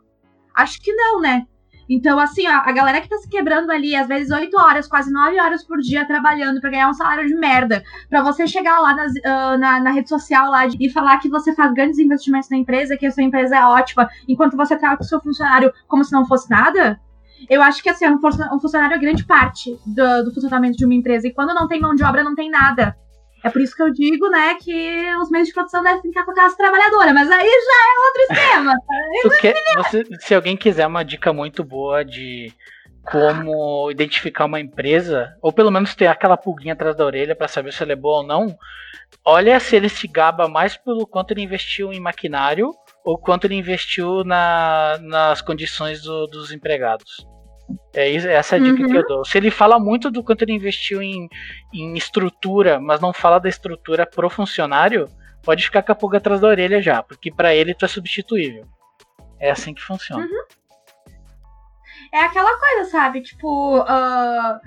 Acho que não, né? Então, assim, ó, a galera que tá se quebrando ali, às vezes 8 horas, quase 9 horas por dia trabalhando para ganhar um salário de merda, para você chegar lá nas, uh, na, na, rede social lá e falar que você faz grandes investimentos na empresa, que a sua empresa é ótima, enquanto você trata o seu funcionário como se não fosse nada, eu acho que assim, um funcionário é grande parte do, do funcionamento de uma empresa. E quando não tem mão de obra, não tem nada. É por isso que eu digo, né, que os meios de produção devem ficar com a classe trabalhadora, mas aí já é outro esquema. quer, você, se alguém quiser uma dica muito boa de como identificar uma empresa, ou pelo menos ter aquela pulguinha atrás da orelha para saber se ela é boa ou não, olha se ele se gaba mais pelo quanto ele investiu em maquinário ou quanto ele investiu na, nas condições do, dos empregados. É essa é a dica uhum. que eu dou. Se ele fala muito do quanto ele investiu em, em estrutura, mas não fala da estrutura pro funcionário, pode ficar com a pulga atrás da orelha já, porque para ele tu é substituível. É assim que funciona. Uhum. É aquela coisa, sabe? Tipo, uh,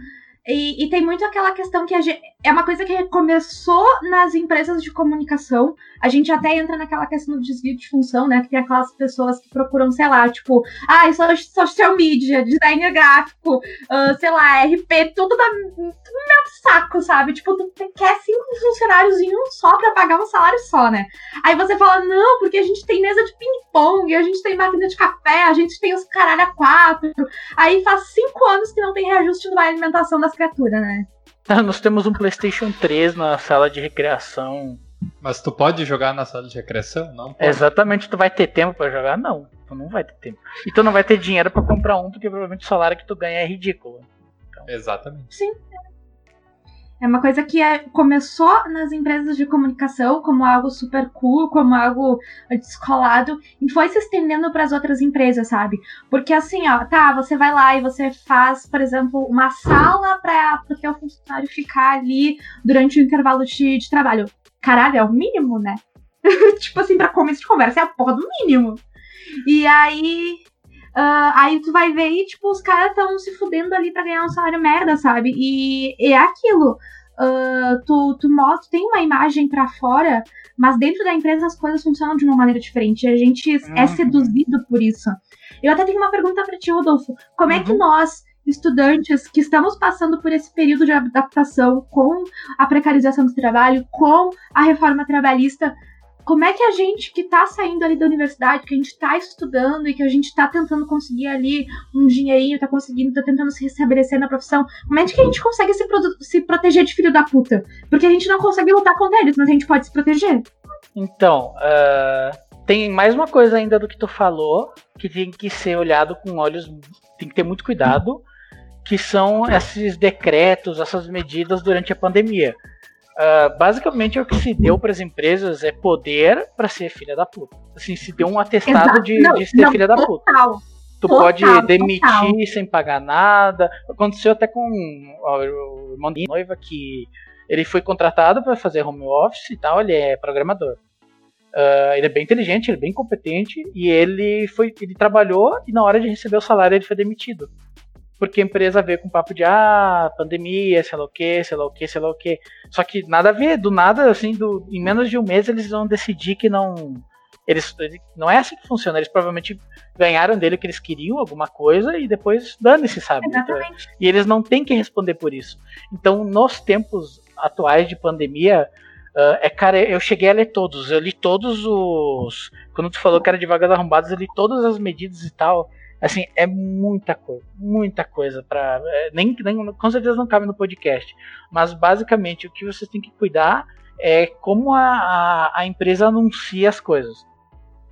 e, e, tem muito aquela questão que gente, é uma coisa que começou nas empresas de comunicação. A gente até entra naquela questão do desvio de função, né? Que tem aquelas pessoas que procuram, sei lá, tipo, ah, social media, design gráfico, uh, sei lá, RP, tudo, da, tudo meu saco, sabe? Tipo, tu quer cinco funcionários em um só pra pagar um salário só, né? Aí você fala, não, porque a gente tem mesa de ping-pong, a gente tem máquina de café, a gente tem os caralho a quatro. Aí faz cinco anos que não tem reajuste na alimentação das criatura, né? Nós temos um PlayStation 3 na sala de recreação. Mas tu pode jogar na sala de recreação? Não. Pode. Exatamente, tu vai ter tempo para jogar? Não, tu não vai ter tempo. E tu não vai ter dinheiro para comprar um, porque provavelmente o salário que tu ganha é ridículo. Então... Exatamente. Sim. É uma coisa que é, começou nas empresas de comunicação como algo super cool, como algo descolado, e foi se estendendo para as outras empresas, sabe? Porque assim, ó, tá, você vai lá e você faz, por exemplo, uma sala para o teu funcionário ficar ali durante o intervalo de, de trabalho. Caralho, é o mínimo, né? tipo assim, pra começo de conversa, é a porra do mínimo. E aí. Uh, aí tu vai ver e, tipo, os caras estão se fudendo ali pra ganhar um salário merda, sabe? E, é aquilo. Uh, tu, tu mostra, tem uma imagem para fora, mas dentro da empresa as coisas funcionam de uma maneira diferente. A gente é uhum. é seduzido por isso. Eu até tenho uma pergunta para ti, Rodolfo. Como uhum. é que uhum. nós, estudantes que estamos passando por esse período de adaptação com a precarização do trabalho, com a reforma trabalhista, como é que a gente que está saindo ali da universidade, que a gente está estudando e que a gente está tentando conseguir ali um dinheirinho, está conseguindo, está tentando se restabelecer na profissão, como é que a gente consegue se, se proteger de filho da puta? Porque a gente não consegue lutar contra eles, mas a gente pode se proteger. Então, uh, tem mais uma coisa ainda do que tu falou, que tem que ser olhado com olhos, tem que ter muito cuidado, que são esses decretos, essas medidas durante a pandemia. Uh, basicamente o que se deu para as empresas é poder para ser filha da puta. Assim, se deu um atestado de, não, de, ser não, filha total, da puta. Tu total, pode demitir total. sem pagar nada. Aconteceu até com o irmão da noiva que ele foi contratado para fazer home office e tal, ele é programador. Uh, ele é bem inteligente, ele é bem competente e ele foi, ele trabalhou e na hora de receber o salário ele foi demitido porque a empresa veio com papo de ah, pandemia, sei lá o que, sei lá o que, sei lá o que. Só que nada a ver, do nada, assim, do, em menos de um mês eles vão decidir que não. Eles, não é assim que funciona, eles provavelmente ganharam dele o que eles queriam, alguma coisa, e depois dane-se, sabe? Exatamente. E eles não têm que responder por isso. Então, nos tempos atuais de pandemia, uh, é cara, eu cheguei a ler todos, eu li todos os. Quando tu falou que era de vagas arrombadas, eu li todas as medidas e tal. Assim, é muita coisa, muita coisa para é, nem, nem com certeza não cabe no podcast, mas basicamente o que vocês têm que cuidar é como a, a, a empresa anuncia as coisas.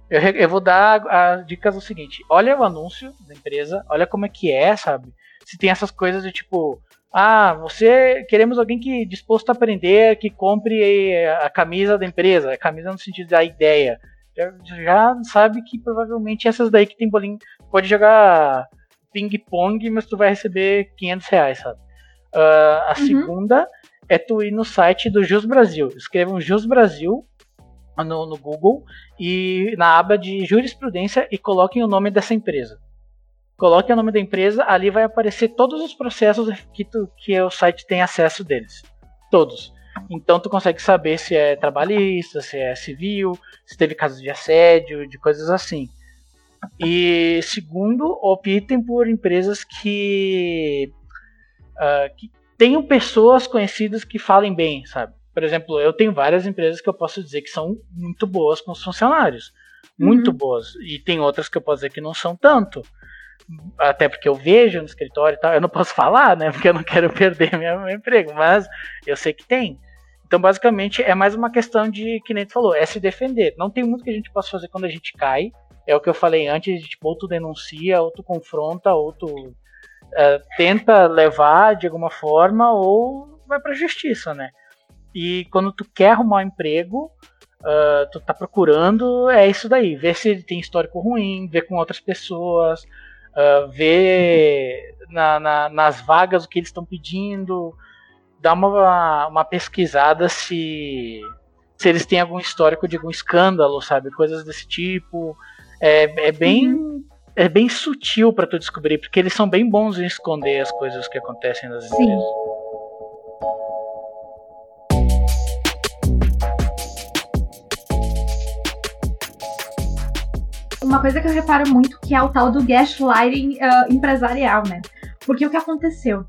Eu, eu vou dar as dicas o seguinte: olha o anúncio da empresa, olha como é que é, sabe? Se tem essas coisas de tipo, ah, você queremos alguém que disposto a aprender, que compre a camisa da empresa, a camisa no sentido da ideia já, já sabe que provavelmente essas daí que tem bolinho pode jogar ping-pong, mas tu vai receber 500 reais, sabe? Uh, a uhum. segunda é tu ir no site do Jus Brasil. Escrevam Jus Brasil no, no, Google e na aba de jurisprudência e coloquem o nome dessa empresa. Coloquem o nome da empresa, ali vai aparecer todos os processos que, tu, que o site tem acesso deles. Todos. Então tu consegue saber se é trabalhista, se é civil, se teve casos de assédio, de coisas assim. E segundo, optem por empresas que, uh, que tenham pessoas conhecidas que falem bem, sabe? Por exemplo, eu tenho várias empresas que eu posso dizer que são muito boas com os funcionários. Muito uhum. boas. E tem outras que eu posso dizer que não são tanto. Até porque eu vejo no escritório e tal. Eu não posso falar, né? Porque eu não quero perder meu, meu emprego. Mas eu sei que tem. Então, basicamente, é mais uma questão de, que nem tu falou, é se defender. Não tem muito que a gente possa fazer quando a gente cai. É o que eu falei antes, tipo, ou tu denuncia, ou tu confronta, ou tu uh, tenta levar de alguma forma, ou vai pra justiça, né? E quando tu quer arrumar um emprego, uh, tu tá procurando, é isso daí. Ver se ele tem histórico ruim, ver com outras pessoas, uh, ver na, na, nas vagas o que eles estão pedindo, dar uma, uma pesquisada se, se eles têm algum histórico de algum escândalo, sabe? Coisas desse tipo. É, é bem. Uhum. É bem sutil para tu descobrir, porque eles são bem bons em esconder as coisas que acontecem nas Sim. empresas. Uma coisa que eu reparo muito que é o tal do gaslighting uh, empresarial, né? Porque o que aconteceu?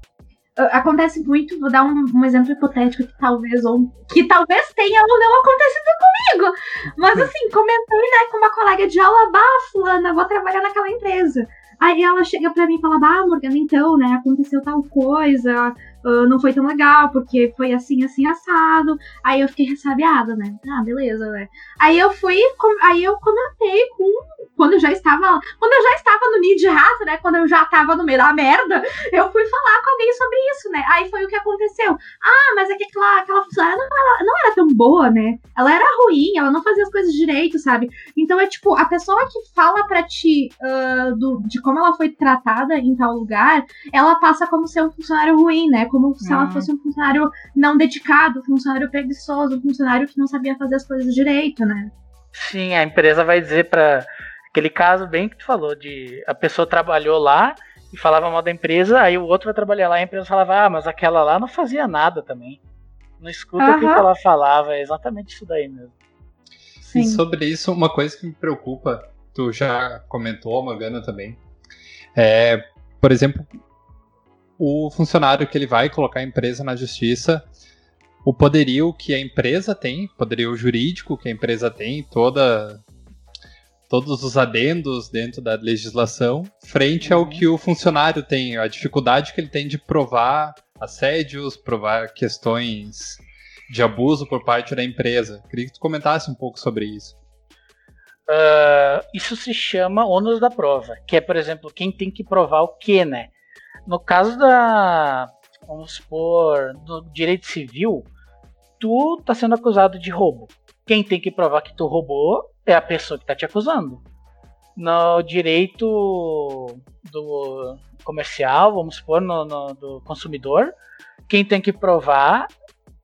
Acontece muito, vou dar um, um, exemplo hipotético que talvez ou que talvez tenha ou não acontecido comigo. Mas assim, comentei, né, com uma colega de aula, bah, fulana, vou trabalhar naquela empresa. Aí ela chega pra mim e fala, bah, Morgana, então, né, aconteceu tal coisa, uh, não foi tão legal, porque foi assim, assim, assado. Aí eu fiquei ressabiada, né? Ah, beleza, né? Aí eu fui, aí eu comentei com. Quando eu já estava. Quando eu já estava no ninho de rato, né? Quando eu já estava no meio da merda, eu fui falar com alguém sobre isso, né? Aí foi o que aconteceu. Ah, mas é que aquela, aquela funcionária não, ela, não era tão boa, né? Ela era ruim, ela não fazia as coisas direito, sabe? Então é tipo, a pessoa que fala para ti uh, do, de como ela foi tratada em tal lugar, ela passa como ser um funcionário ruim, né? Como se ela hum. fosse um funcionário não dedicado, um funcionário preguiçoso, um funcionário que não sabia fazer as coisas direito, né? Sim, a empresa vai dizer para aquele caso bem que tu falou de a pessoa trabalhou lá e falava mal da empresa, aí o outro vai trabalhar lá e a empresa falava, ah, mas aquela lá não fazia nada também. Não escuta uhum. o que ela falava, é exatamente isso daí mesmo. Sim. E sobre isso, uma coisa que me preocupa, tu já comentou, Morgana também, é, por exemplo, o funcionário que ele vai colocar a empresa na justiça, o poderio que a empresa tem, poderio jurídico que a empresa tem, toda todos os adendos dentro da legislação, frente uhum. ao que o funcionário tem, a dificuldade que ele tem de provar assédios, provar questões de abuso por parte da empresa. Queria que tu comentasse um pouco sobre isso. Uh, isso se chama ônus da prova, que é, por exemplo, quem tem que provar o que, né? No caso da, vamos supor, do direito civil, tu tá sendo acusado de roubo. Quem tem que provar que tu roubou é a pessoa que tá te acusando. No direito do comercial, vamos supor, no, no do consumidor, quem tem que provar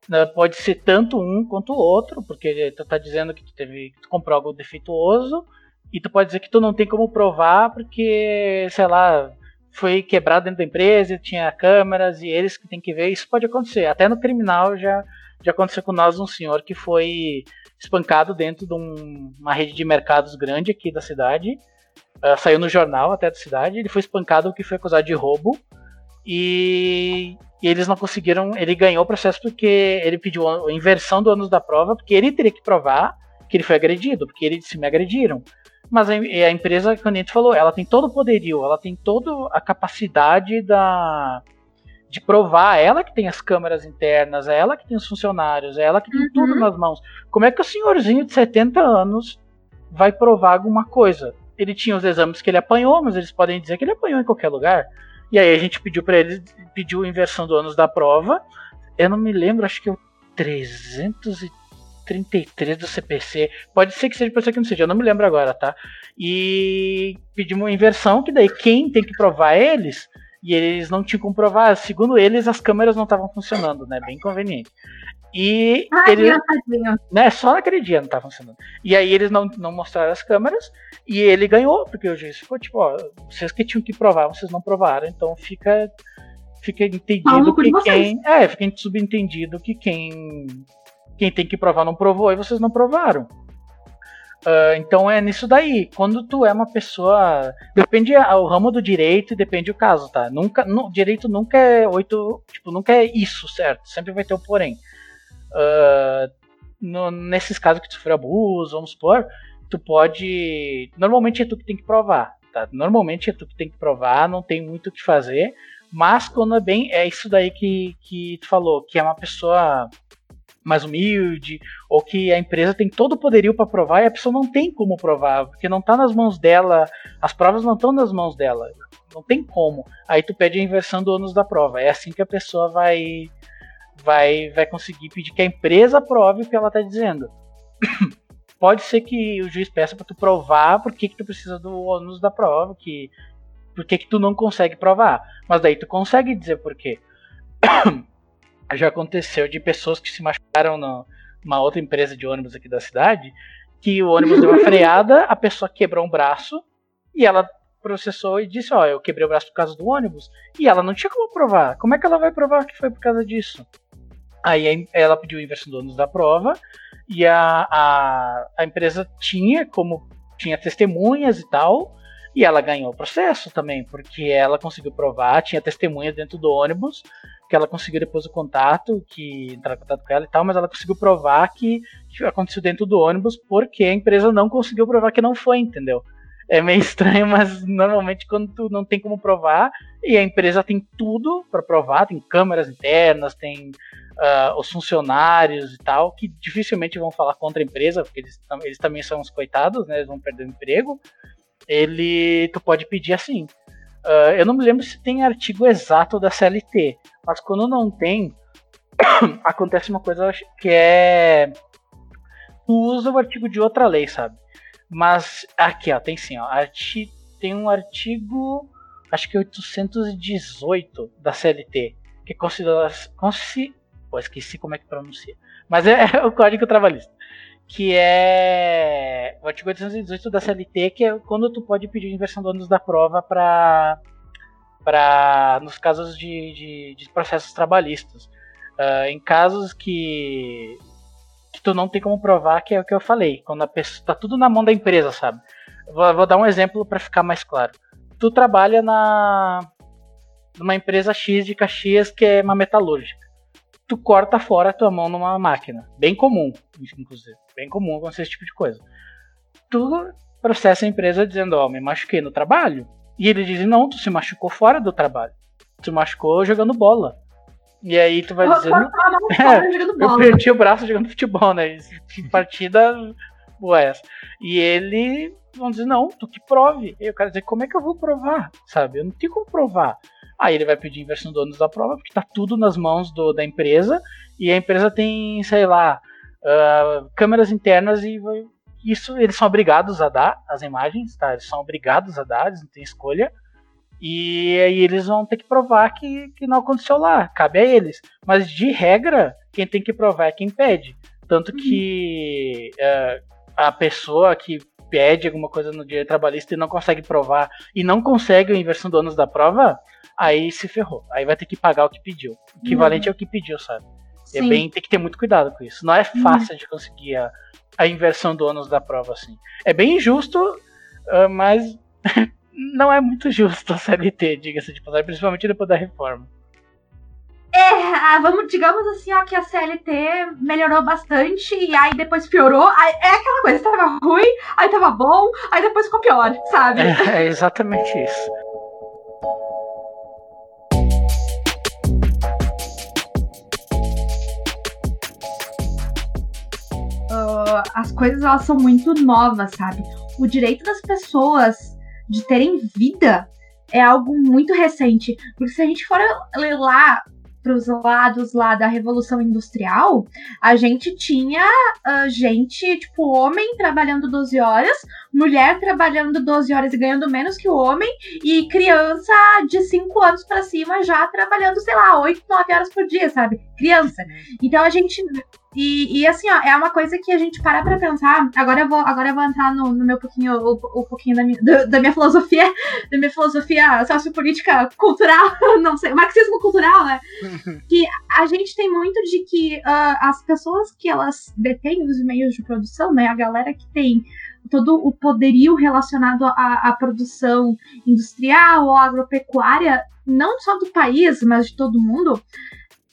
né, pode ser tanto um quanto o outro, porque tu tá dizendo que tu, teve, que tu comprou algo defeituoso, e tu pode dizer que tu não tem como provar porque, sei lá, foi quebrado dentro da empresa, tinha câmeras e eles que tem que ver. Isso pode acontecer. Até no criminal já, já aconteceu com nós um senhor que foi espancado dentro de um, uma rede de mercados grande aqui da cidade. Uh, saiu no jornal até da cidade. Ele foi espancado porque foi acusado de roubo. E e eles não conseguiram. Ele ganhou o processo porque ele pediu a inversão do ônus da prova, porque ele teria que provar que ele foi agredido, porque ele disse: me agrediram. Mas a, a empresa, quando a gente falou, ela tem todo o poderio, ela tem toda a capacidade da, de provar, é ela que tem as câmeras internas, é ela que tem os funcionários, é ela que tem uhum. tudo nas mãos. Como é que o senhorzinho de 70 anos vai provar alguma coisa? Ele tinha os exames que ele apanhou, mas eles podem dizer que ele apanhou em qualquer lugar. E aí a gente pediu para ele, pediu inversão do ânus da prova. Eu não me lembro, acho que eu 330 33 do CPC. Pode ser que seja, pode ser que não seja, eu não me lembro agora, tá? E pedimos uma inversão, que daí quem tem que provar eles. E eles não tinham como provar. Segundo eles, as câmeras não estavam funcionando, né? Bem conveniente. E ah, ele, né, só naquele dia não tá funcionando. E aí eles não, não mostraram as câmeras e ele ganhou, porque o juiz ficou tipo, ó, vocês que tinham que provar, vocês não provaram, então fica fica entendido que quem, é, fica subentendido que quem quem tem que provar não provou e vocês não provaram. Uh, então é nisso daí. Quando tu é uma pessoa. Depende o ramo do direito e depende o caso, tá? Nunca, no, direito nunca é oito. Tipo, nunca é isso, certo? Sempre vai ter o porém. Uh, no, nesses casos que tu sofreu abuso, vamos supor, tu pode. Normalmente é tu que tem que provar, tá? Normalmente é tu que tem que provar, não tem muito o que fazer. Mas quando é bem. É isso daí que, que tu falou, que é uma pessoa mais humilde, ou que a empresa tem todo o poderio para provar e a pessoa não tem como provar, porque não está nas mãos dela, as provas não estão nas mãos dela, não tem como. Aí tu pede a inversão do ônus da prova. É assim que a pessoa vai vai, vai conseguir pedir que a empresa prove o que ela está dizendo. Pode ser que o juiz peça para tu provar por que, que tu precisa do ônus da prova, que por que, que tu não consegue provar. Mas daí tu consegue dizer por quê. Já aconteceu de pessoas que se machucaram numa outra empresa de ônibus aqui da cidade, que o ônibus deu uma freada, a pessoa quebrou um braço e ela processou e disse: Ó, oh, eu quebrei o braço por causa do ônibus. E ela não tinha como provar. Como é que ela vai provar que foi por causa disso? Aí ela pediu inversão do ônus da prova e a, a, a empresa tinha como tinha testemunhas e tal, e ela ganhou o processo também, porque ela conseguiu provar, tinha testemunhas dentro do ônibus, que ela conseguiu depois o contato, que entrar em contato com ela e tal, mas ela conseguiu provar que, que aconteceu dentro do ônibus, porque a empresa não conseguiu provar que não foi, entendeu? É meio estranho, mas normalmente quando tu não tem como provar, e a empresa tem tudo para provar, tem câmeras internas, tem uh, os funcionários e tal, que dificilmente vão falar contra a empresa, porque eles, eles também são os coitados, né? Eles vão perder o emprego. Ele, tu pode pedir assim. Uh, eu não me lembro se tem artigo exato da CLT, mas quando não tem, acontece uma coisa que é. Tu usa o artigo de outra lei, sabe? Mas aqui, ó, tem sim, ó. Arti, tem um artigo, acho que 818 da CLT, que é considera. Consi, pô, esqueci como é que pronuncia. Mas é, é o Código Trabalhista. Que é o artigo 818 da CLT, que é quando tu pode pedir inversão do ônus da prova para para nos casos de, de, de processos trabalhistas. Uh, em casos que, que tu não tem como provar, que é o que eu falei, quando a pessoa tá tudo na mão da empresa, sabe? Vou, vou dar um exemplo para ficar mais claro. Tu trabalha na numa empresa X de Caxias que é uma metalúrgica. Tu corta fora a tua mão numa máquina, bem comum, inclusive, bem comum acontecer esse tipo de coisa. Tu processa a empresa dizendo, ó, oh, me machuquei no trabalho. E ele diz, não, tu se machucou fora do trabalho. Tu machucou jogando bola. E aí tu vai dizer. É, eu perdi o braço jogando futebol, né? Que partida boa essa. E ele vão dizer, não, tu que prove. E eu quero dizer, como é que eu vou provar? Sabe? Eu não tenho como provar. Aí ele vai pedir inversão do ônus da prova, porque tá tudo nas mãos do, da empresa, e a empresa tem, sei lá, uh, câmeras internas e isso eles são obrigados a dar as imagens, tá? Eles são obrigados a dar, eles não têm escolha. E aí eles vão ter que provar que, que não aconteceu lá, cabe a eles. Mas de regra, quem tem que provar é quem pede. Tanto uhum. que uh, a pessoa que pede alguma coisa no direito trabalhista e não consegue provar e não consegue a inversão do ônus da prova, aí se ferrou. Aí vai ter que pagar o que pediu. O equivalente uhum. ao que pediu, sabe? É Sim. É bem, tem que ter muito cuidado com isso. Não é uhum. fácil uhum. de conseguir a, a inversão do ônus da prova, assim. É bem injusto, uh, mas não é muito justo a CLT, diga-se de passagem, principalmente depois da reforma. É, ah, vamos, digamos assim, ó, que a CLT melhorou bastante e aí depois piorou. Aí, é aquela coisa, tava ruim, aí tava bom, aí depois ficou pior, sabe? É, é exatamente isso. As coisas elas são muito novas, sabe? O direito das pessoas de terem vida é algo muito recente. Porque se a gente for ler lá para os lados lá da Revolução Industrial, a gente tinha uh, gente, tipo, homem trabalhando 12 horas, mulher trabalhando 12 horas e ganhando menos que o homem, e criança de 5 anos para cima já trabalhando, sei lá, 8, 9 horas por dia, sabe? Criança. Então a gente e, e, assim, ó, é uma coisa que a gente para pra pensar. Agora eu vou, agora eu vou entrar no, no meu pouquinho, o, o pouquinho da minha, da, da, minha filosofia, da minha filosofia sociopolítica cultural, não sei, marxismo cultural, né? que a gente tem muito de que uh, as pessoas que elas detêm os meios de produção, né? A galera que tem todo o poderio relacionado à, à produção industrial ou agropecuária, não só do país, mas de todo mundo,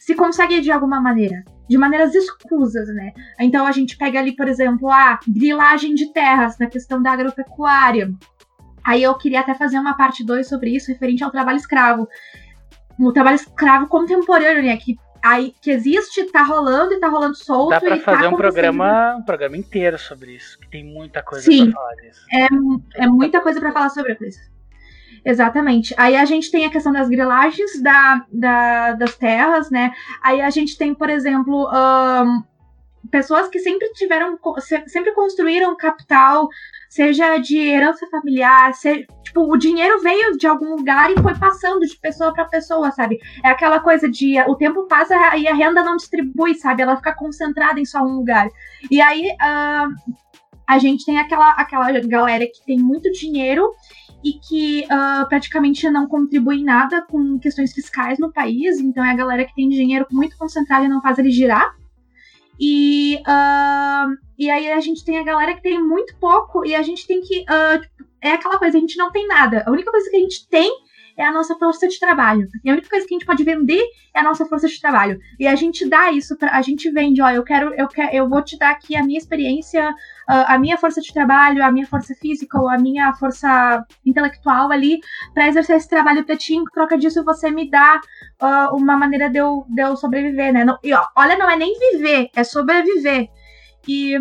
se consegue de alguma maneira de maneiras escusas, né? Então a gente pega ali, por exemplo, a grilagem de terras na questão da agropecuária. Aí eu queria até fazer uma parte 2 sobre isso, referente ao trabalho escravo. O trabalho escravo contemporâneo, né? Que, aí, que existe, tá rolando e tá rolando solto. Dá pra fazer tá um programa, um programa inteiro sobre isso, que tem muita coisa Sim, pra falar disso. É, é muita coisa para falar sobre isso. Exatamente. Aí a gente tem a questão das grilagens da, da, das terras, né? Aí a gente tem, por exemplo, um, pessoas que sempre tiveram, sempre construíram capital, seja de herança familiar, seja, tipo, o dinheiro veio de algum lugar e foi passando de pessoa para pessoa, sabe? É aquela coisa de o tempo passa e a renda não distribui, sabe? Ela fica concentrada em só um lugar. E aí uh, a gente tem aquela, aquela galera que tem muito dinheiro e que uh, praticamente não contribui nada com questões fiscais no país. Então é a galera que tem dinheiro muito concentrado e não faz ele girar. E, uh, e aí a gente tem a galera que tem muito pouco e a gente tem que. Uh, é aquela coisa, a gente não tem nada. A única coisa que a gente tem é a nossa força de trabalho. E a única coisa que a gente pode vender é a nossa força de trabalho. E a gente dá isso para a gente vende, ó, eu quero, eu quero, eu vou te dar aqui a minha experiência, a minha força de trabalho, a minha força física ou a minha força intelectual ali para exercer esse trabalho para ti. Em troca disso, você me dá uh, uma maneira de eu, de eu sobreviver, né? Não, e ó, olha, não é nem viver, é sobreviver. E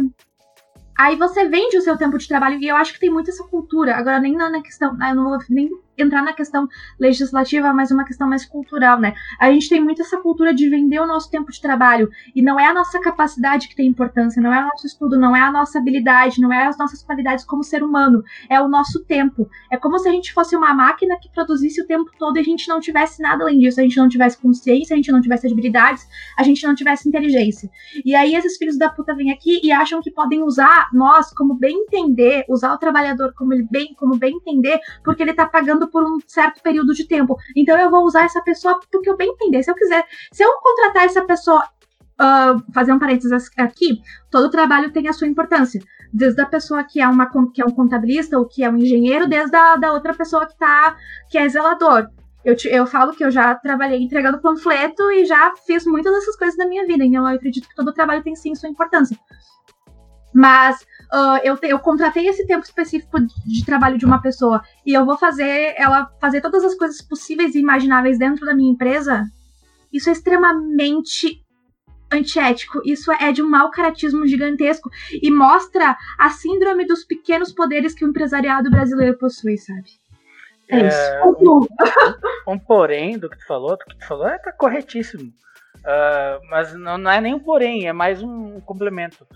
aí você vende o seu tempo de trabalho e eu acho que tem muito essa cultura. Agora nem na questão, eu não vou nem entrar na questão legislativa, mas uma questão mais cultural, né? A gente tem muito essa cultura de vender o nosso tempo de trabalho e não é a nossa capacidade que tem importância, não é o nosso estudo, não é a nossa habilidade, não é as nossas qualidades como ser humano, é o nosso tempo. É como se a gente fosse uma máquina que produzisse o tempo todo e a gente não tivesse nada além disso, a gente não tivesse consciência, a gente não tivesse habilidades, a gente não tivesse inteligência. E aí esses filhos da puta vêm aqui e acham que podem usar nós como bem entender, usar o trabalhador como ele bem, como bem entender, porque ele tá pagando por um certo período de tempo. Então eu vou usar essa pessoa porque eu bem entender. Se eu quiser, se eu contratar essa pessoa, uh, fazer um parênteses aqui, todo trabalho tem a sua importância. Desde a pessoa que é, uma, que é um contabilista ou que é um engenheiro, desde a da outra pessoa que tá, que é zelador. Eu, te, eu falo que eu já trabalhei entregando panfleto e já fiz muitas dessas coisas na minha vida, então eu acredito que todo trabalho tem sim sua importância. Mas uh, eu, te, eu contratei esse tempo específico de trabalho de uma pessoa e eu vou fazer ela fazer todas as coisas possíveis e imagináveis dentro da minha empresa, isso é extremamente antiético. Isso é de um mau caratismo gigantesco e mostra a síndrome dos pequenos poderes que o empresariado brasileiro possui, sabe? É, é isso. Um, um, porém do que tu falou, do que tu falou, é tá corretíssimo. Uh, mas não, não, é nem um porém, é mais um complemento.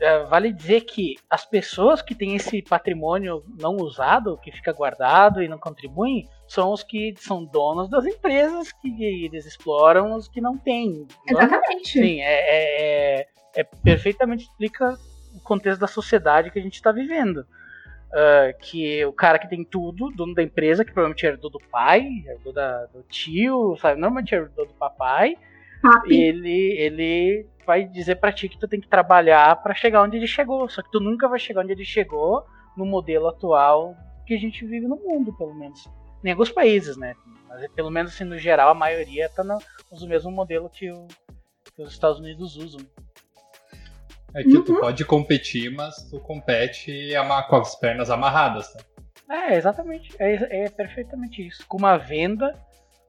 É, vale dizer que as pessoas que têm esse patrimônio não usado, que fica guardado e não contribuem, são os que são donos das empresas que eles exploram os que não têm. Exatamente. Sim, é, é, é, é perfeitamente explica o contexto da sociedade que a gente está vivendo. Uh, que o cara que tem tudo, dono da empresa, que provavelmente herdou do pai, herdou da, do tio, sabe? Normalmente herdou do papai, Papi. ele, ele vai dizer para ti que tu tem que trabalhar para chegar onde ele chegou. Só que tu nunca vai chegar onde ele chegou no modelo atual que a gente vive no mundo, pelo menos. Em alguns países, né? Mas pelo menos assim, no geral, a maioria tá no, usa o mesmo modelo que, o, que os Estados Unidos usam. É que uhum. tu pode competir, mas tu compete com as pernas amarradas, tá? É, exatamente. É, é perfeitamente isso. Com uma venda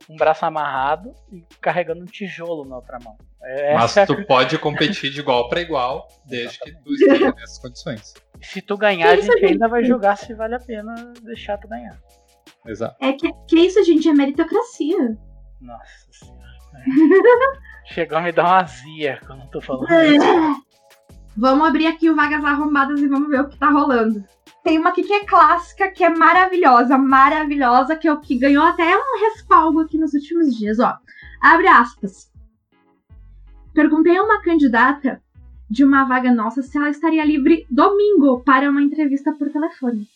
um braço amarrado e carregando um tijolo na outra mão. É, Mas tu é... pode competir de igual para igual, desde Exatamente. que tu esteja nessas condições. Se tu ganhar, a gente ainda vai julgar se vale a pena deixar tu ganhar. Exato. É que, que isso, gente, é meritocracia. Nossa senhora. É. Chegou a me dar uma azia quando tô falando é. isso. Vamos abrir aqui o Vagas Arrombadas e vamos ver o que tá rolando. Tem uma aqui que é clássica, que é maravilhosa, maravilhosa, que, é o que ganhou até um respaldo aqui nos últimos dias, ó. Abre aspas. Perguntei a uma candidata de uma vaga nossa se ela estaria livre domingo para uma entrevista por telefone.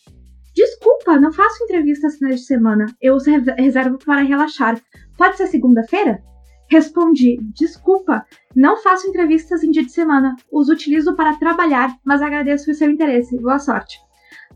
Desculpa, não faço entrevistas finais de semana. Eu reservo para relaxar. Pode ser segunda-feira? Respondi: Desculpa, não faço entrevistas em dia de semana. Os utilizo para trabalhar, mas agradeço o seu interesse. Boa sorte.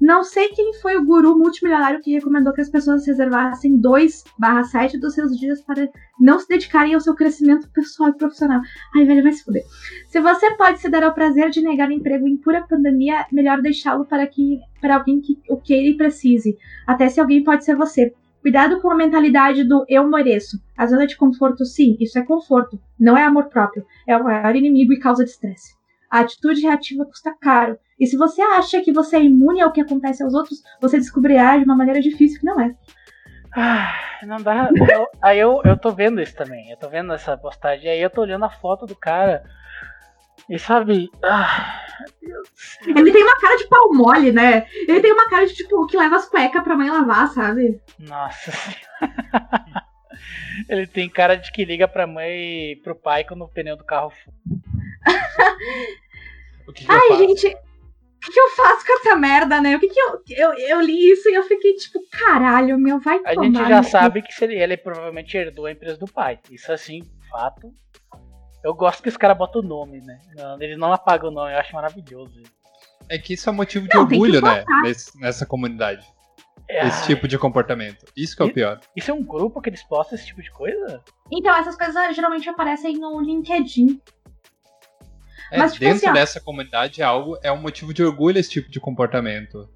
Não sei quem foi o guru multimilionário que recomendou que as pessoas reservassem 2/7 dos seus dias para não se dedicarem ao seu crescimento pessoal e profissional. Ai, velho, vai se fuder. Se você pode se dar ao prazer de negar emprego em pura pandemia, melhor deixá-lo para, que, para alguém que o queira e precise. Até se alguém pode ser você. Cuidado com a mentalidade do eu mereço. A zona de conforto, sim, isso é conforto. Não é amor próprio. É o maior inimigo e causa de estresse. A atitude reativa custa caro. E se você acha que você é imune ao que acontece aos outros, você descobrirá de uma maneira difícil que não é. Ah, não dá. Eu, aí eu, eu tô vendo isso também. Eu tô vendo essa postagem. Aí eu tô olhando a foto do cara. E sabe. Ah, ele tem uma cara de pau mole, né? Ele tem uma cara de tipo que leva as cuecas pra mãe lavar, sabe? Nossa Ele tem cara de que liga pra mãe e pro pai quando o pneu do carro que que Ai, gente, o que, que, eu faço com essa merda, né? O que, que eu, eu. Eu li isso e eu fiquei tipo, caralho, meu, vai A gente já sabe que ele, ele provavelmente herdou a empresa do pai. Isso assim, fato. Eu gosto que os caras botam o nome, né? Eles não apagam o nome, eu acho maravilhoso. É que isso é motivo de não, orgulho, né? Nesse, nessa comunidade. É, esse tipo de comportamento. Isso que é o pior. Isso é um grupo que eles postam esse tipo de coisa? Então, essas coisas geralmente aparecem no LinkedIn. É, Mas, tipo dentro assim, ó. dessa comunidade é algo, é um motivo de orgulho esse tipo de comportamento.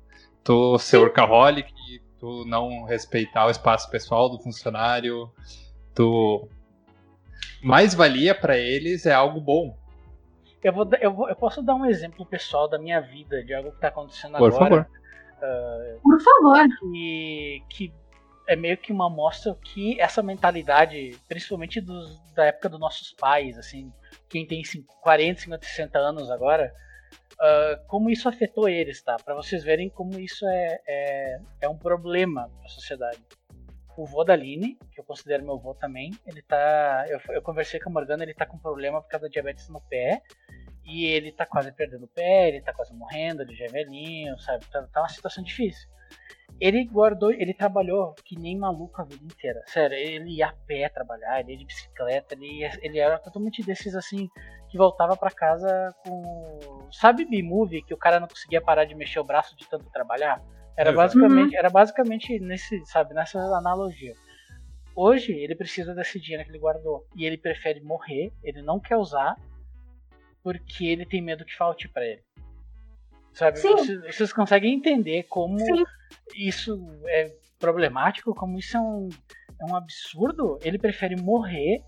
Tu ser workaholic, tu não respeitar o espaço pessoal do funcionário, tu mais valia pra eles é algo bom. Eu, vou, eu, vou- eu posso dar um exemplo pessoal da minha vida, de algo que tá acontecendo Por agora. favor. Por favor. que, que é meio que uma amostra que essa mentalidade, principalmente dos, da época dos nossos pais, assim, quem tem cinco- 40, 50, 60 anos agora, ah, como isso afetou eles, tá? Pra vocês verem como isso é, é, é um problema pra sociedade. O vô da Aline, que eu considero meu vô também, ele tá. Eu, eu conversei com a Morgana, ele tá com problema por causa da diabetes no pé. E ele tá quase perdendo o pé, ele tá quase morrendo, ele já é velhinho, sabe? Tá, tá uma situação difícil. Ele guardou, ele trabalhou que nem maluco a vida inteira. Sério, ele ia a pé trabalhar, ele ia de bicicleta, ele, ia- ele era totalmente desses assim, que voltava pra casa com. Sabe B-Movie, que o cara não conseguia parar de mexer o braço de tanto trabalhar? Era Exato. basicamente, era basicamente nesse, sabe, nessa analogia. Hoje ele precisa desse dinheiro que ele guardou. E ele prefere morrer, ele não quer usar, porque ele tem medo que falte pra ele. Sabe? Vocês, vocês conseguem entender como Sim. isso é problemático, como isso é um, é um absurdo? Ele prefere morrer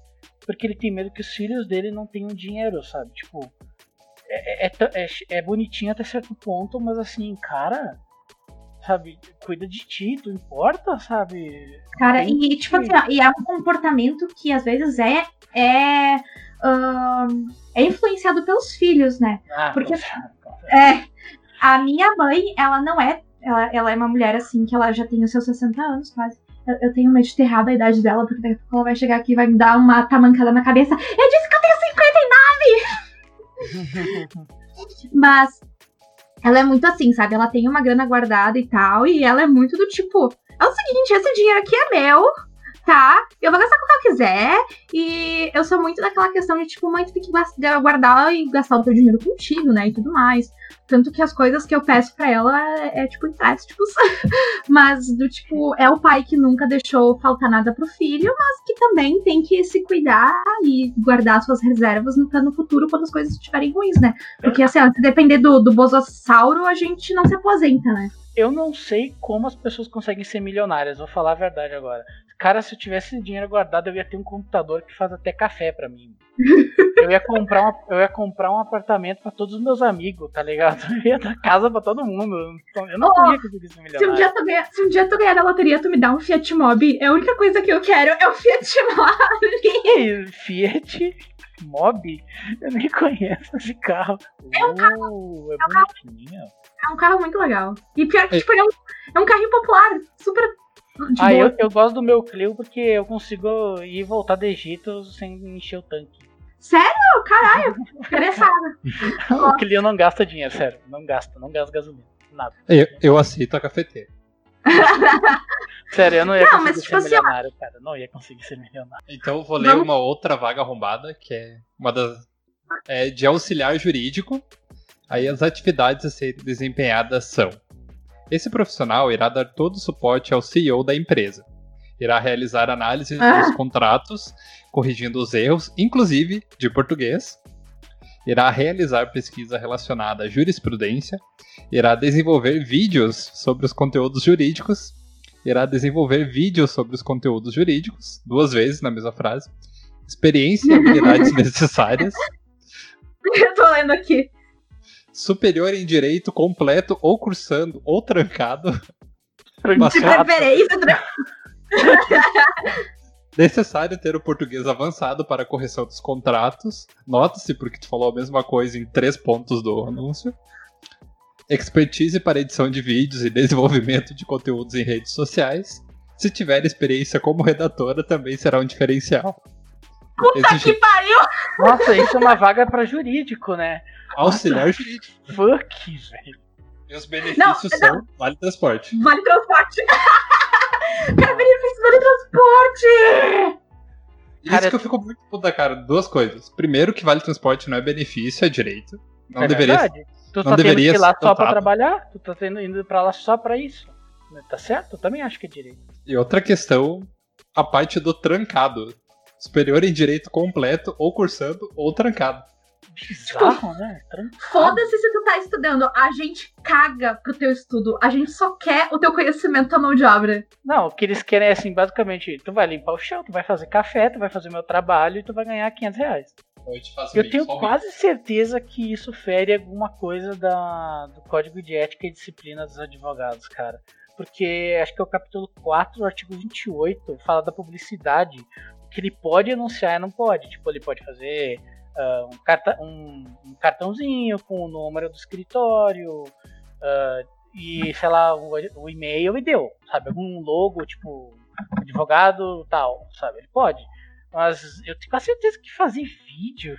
porque ele tem medo que os filhos dele não tenham dinheiro, sabe? Tipo, é, é, é, é bonitinho até certo ponto, mas assim, cara, sabe, cuida de ti, tu importa, sabe? Cara, e tipo assim, ó, e é um comportamento que às vezes é. é é influenciado pelos filhos, né? Ah, Porque- É. A minha mãe, ela não é. Ela, ela é uma mulher assim, que ela já tem os seus 60 anos quase. Eu, eu tenho medo de ter errado a idade dela, porque daqui a pouco ela vai chegar aqui e vai me dar uma tamancada na cabeça. Eu disse que eu tenho 59! Mas ela é muito assim, sabe? Ela tem uma grana guardada e tal, e ela é muito do tipo: é o seguinte, esse dinheiro aqui é meu, tá? Eu vou gastar com o que eu quiser. E eu sou muito daquela questão de, tipo, mãe, tu tem que guardar e gastar o teu dinheiro contigo, né? E tudo mais. Tanto que as coisas que eu peço pra ela é, é, tipo, empréstimos. mas, do tipo, é o pai que nunca deixou faltar nada pro filho, mas que também tem que se cuidar e guardar suas reservas no, no futuro quando as coisas estiverem ruins, né? Porque, assim, ó, se depender do, do bosossauro, a gente não se aposenta, né? Eu não sei como as pessoas conseguem ser milionárias, vou falar a verdade agora. Cara, se eu tivesse dinheiro guardado, eu ia ter um computador que faz até café pra mim. Eu ia comprar, uma, eu ia comprar um apartamento pra todos os meus amigos, tá ligado? Eu ia dar casa pra todo mundo. Eu não Oh, ia conseguir ser Se um, milionário. dia tu ganhar, se um dia tu ganhar na loteria, tu me dá um Fiat Mobi, é a única coisa que eu quero é um Fiat Mobi. Fiat Mobi? Eu nem conheço esse carro. É um carro. é bonitinho. É um carro muito legal. E pior que, É. tipo, é um, é um carrinho popular, super Ah, boa. eu, eu gosto do meu Clio porque eu consigo ir e voltar do Egito sem encher o tanque. Sério? Caralho, interessada. O Clio não gasta dinheiro, sério. Não gasta, não gasta gasolina. Nada. Eu, eu aceito a cafeteira. Sério, eu não ia Não, conseguir mas, ser tipo assim, ó. milionário, cara. Não ia conseguir ser milionário. Então eu vou ler Vamos- uma outra vaga arrombada, que é uma das. É de auxiliar jurídico. Aí as atividades a serem desempenhadas são: esse profissional irá dar todo o suporte ao CEO da empresa. Irá realizar análise Ah. dos contratos, corrigindo os erros, inclusive de português. Irá realizar pesquisa relacionada à jurisprudência. Irá desenvolver vídeos sobre os conteúdos jurídicos. Irá desenvolver vídeos sobre os conteúdos jurídicos, duas vezes na mesma frase. Experiência e habilidades necessárias. Eu tô lendo aqui. Superior em direito completo ou cursando ou trancado. De preferência, tra- necessário ter o português avançado para a correção dos contratos. Nota-se porque tu falou a mesma coisa em três pontos do anúncio. Expertise para edição de vídeos e desenvolvimento de conteúdos em redes sociais. Se tiver experiência como redatora, também será um diferencial. Puta Exige que pariu! Nossa, isso é uma vaga pra jurídico, né? auxiliar jurídico. Fuck, velho. E os benefícios Não, são vale transporte. Vale transporte. Cara, benefício vale transporte! Isso Cara, que eu fico muito puta, cara. Duas coisas. Primeiro, que vale transporte não é benefício, é direito. Não é deveria. verdade. Tu não tá tendo deveria que ir lá só pra trabalhar? Tu tá tendo, indo pra lá só pra isso? Tá certo? Eu também acho que é direito. E outra questão, a parte do trancado. Superior em direito completo, ou cursando, ou trancado. Bizarro, né? Trancado. Foda-se se tu tá estudando. A gente caga pro teu estudo. A gente só quer o teu conhecimento, tua mão de obra. Não, o que eles querem é assim, basicamente, tu vai limpar o chão, tu vai fazer café, tu vai fazer o meu trabalho e tu vai ganhar 500 reais. Eu, te faço Eu tenho quase certeza que isso fere alguma coisa da, do Código de Ética e Disciplina dos Advogados, cara. Porque acho que é o capítulo 4, o artigo 28, fala da publicidade. Que ele pode anunciar e não pode. Tipo, ele pode fazer ah, um, carta, um, um cartãozinho com o número do escritório ah, e, sei lá, o, o e-mail e deu, sabe? Algum logo, tipo, advogado tal, sabe? Ele pode. Mas eu tenho quase certeza que fazer vídeo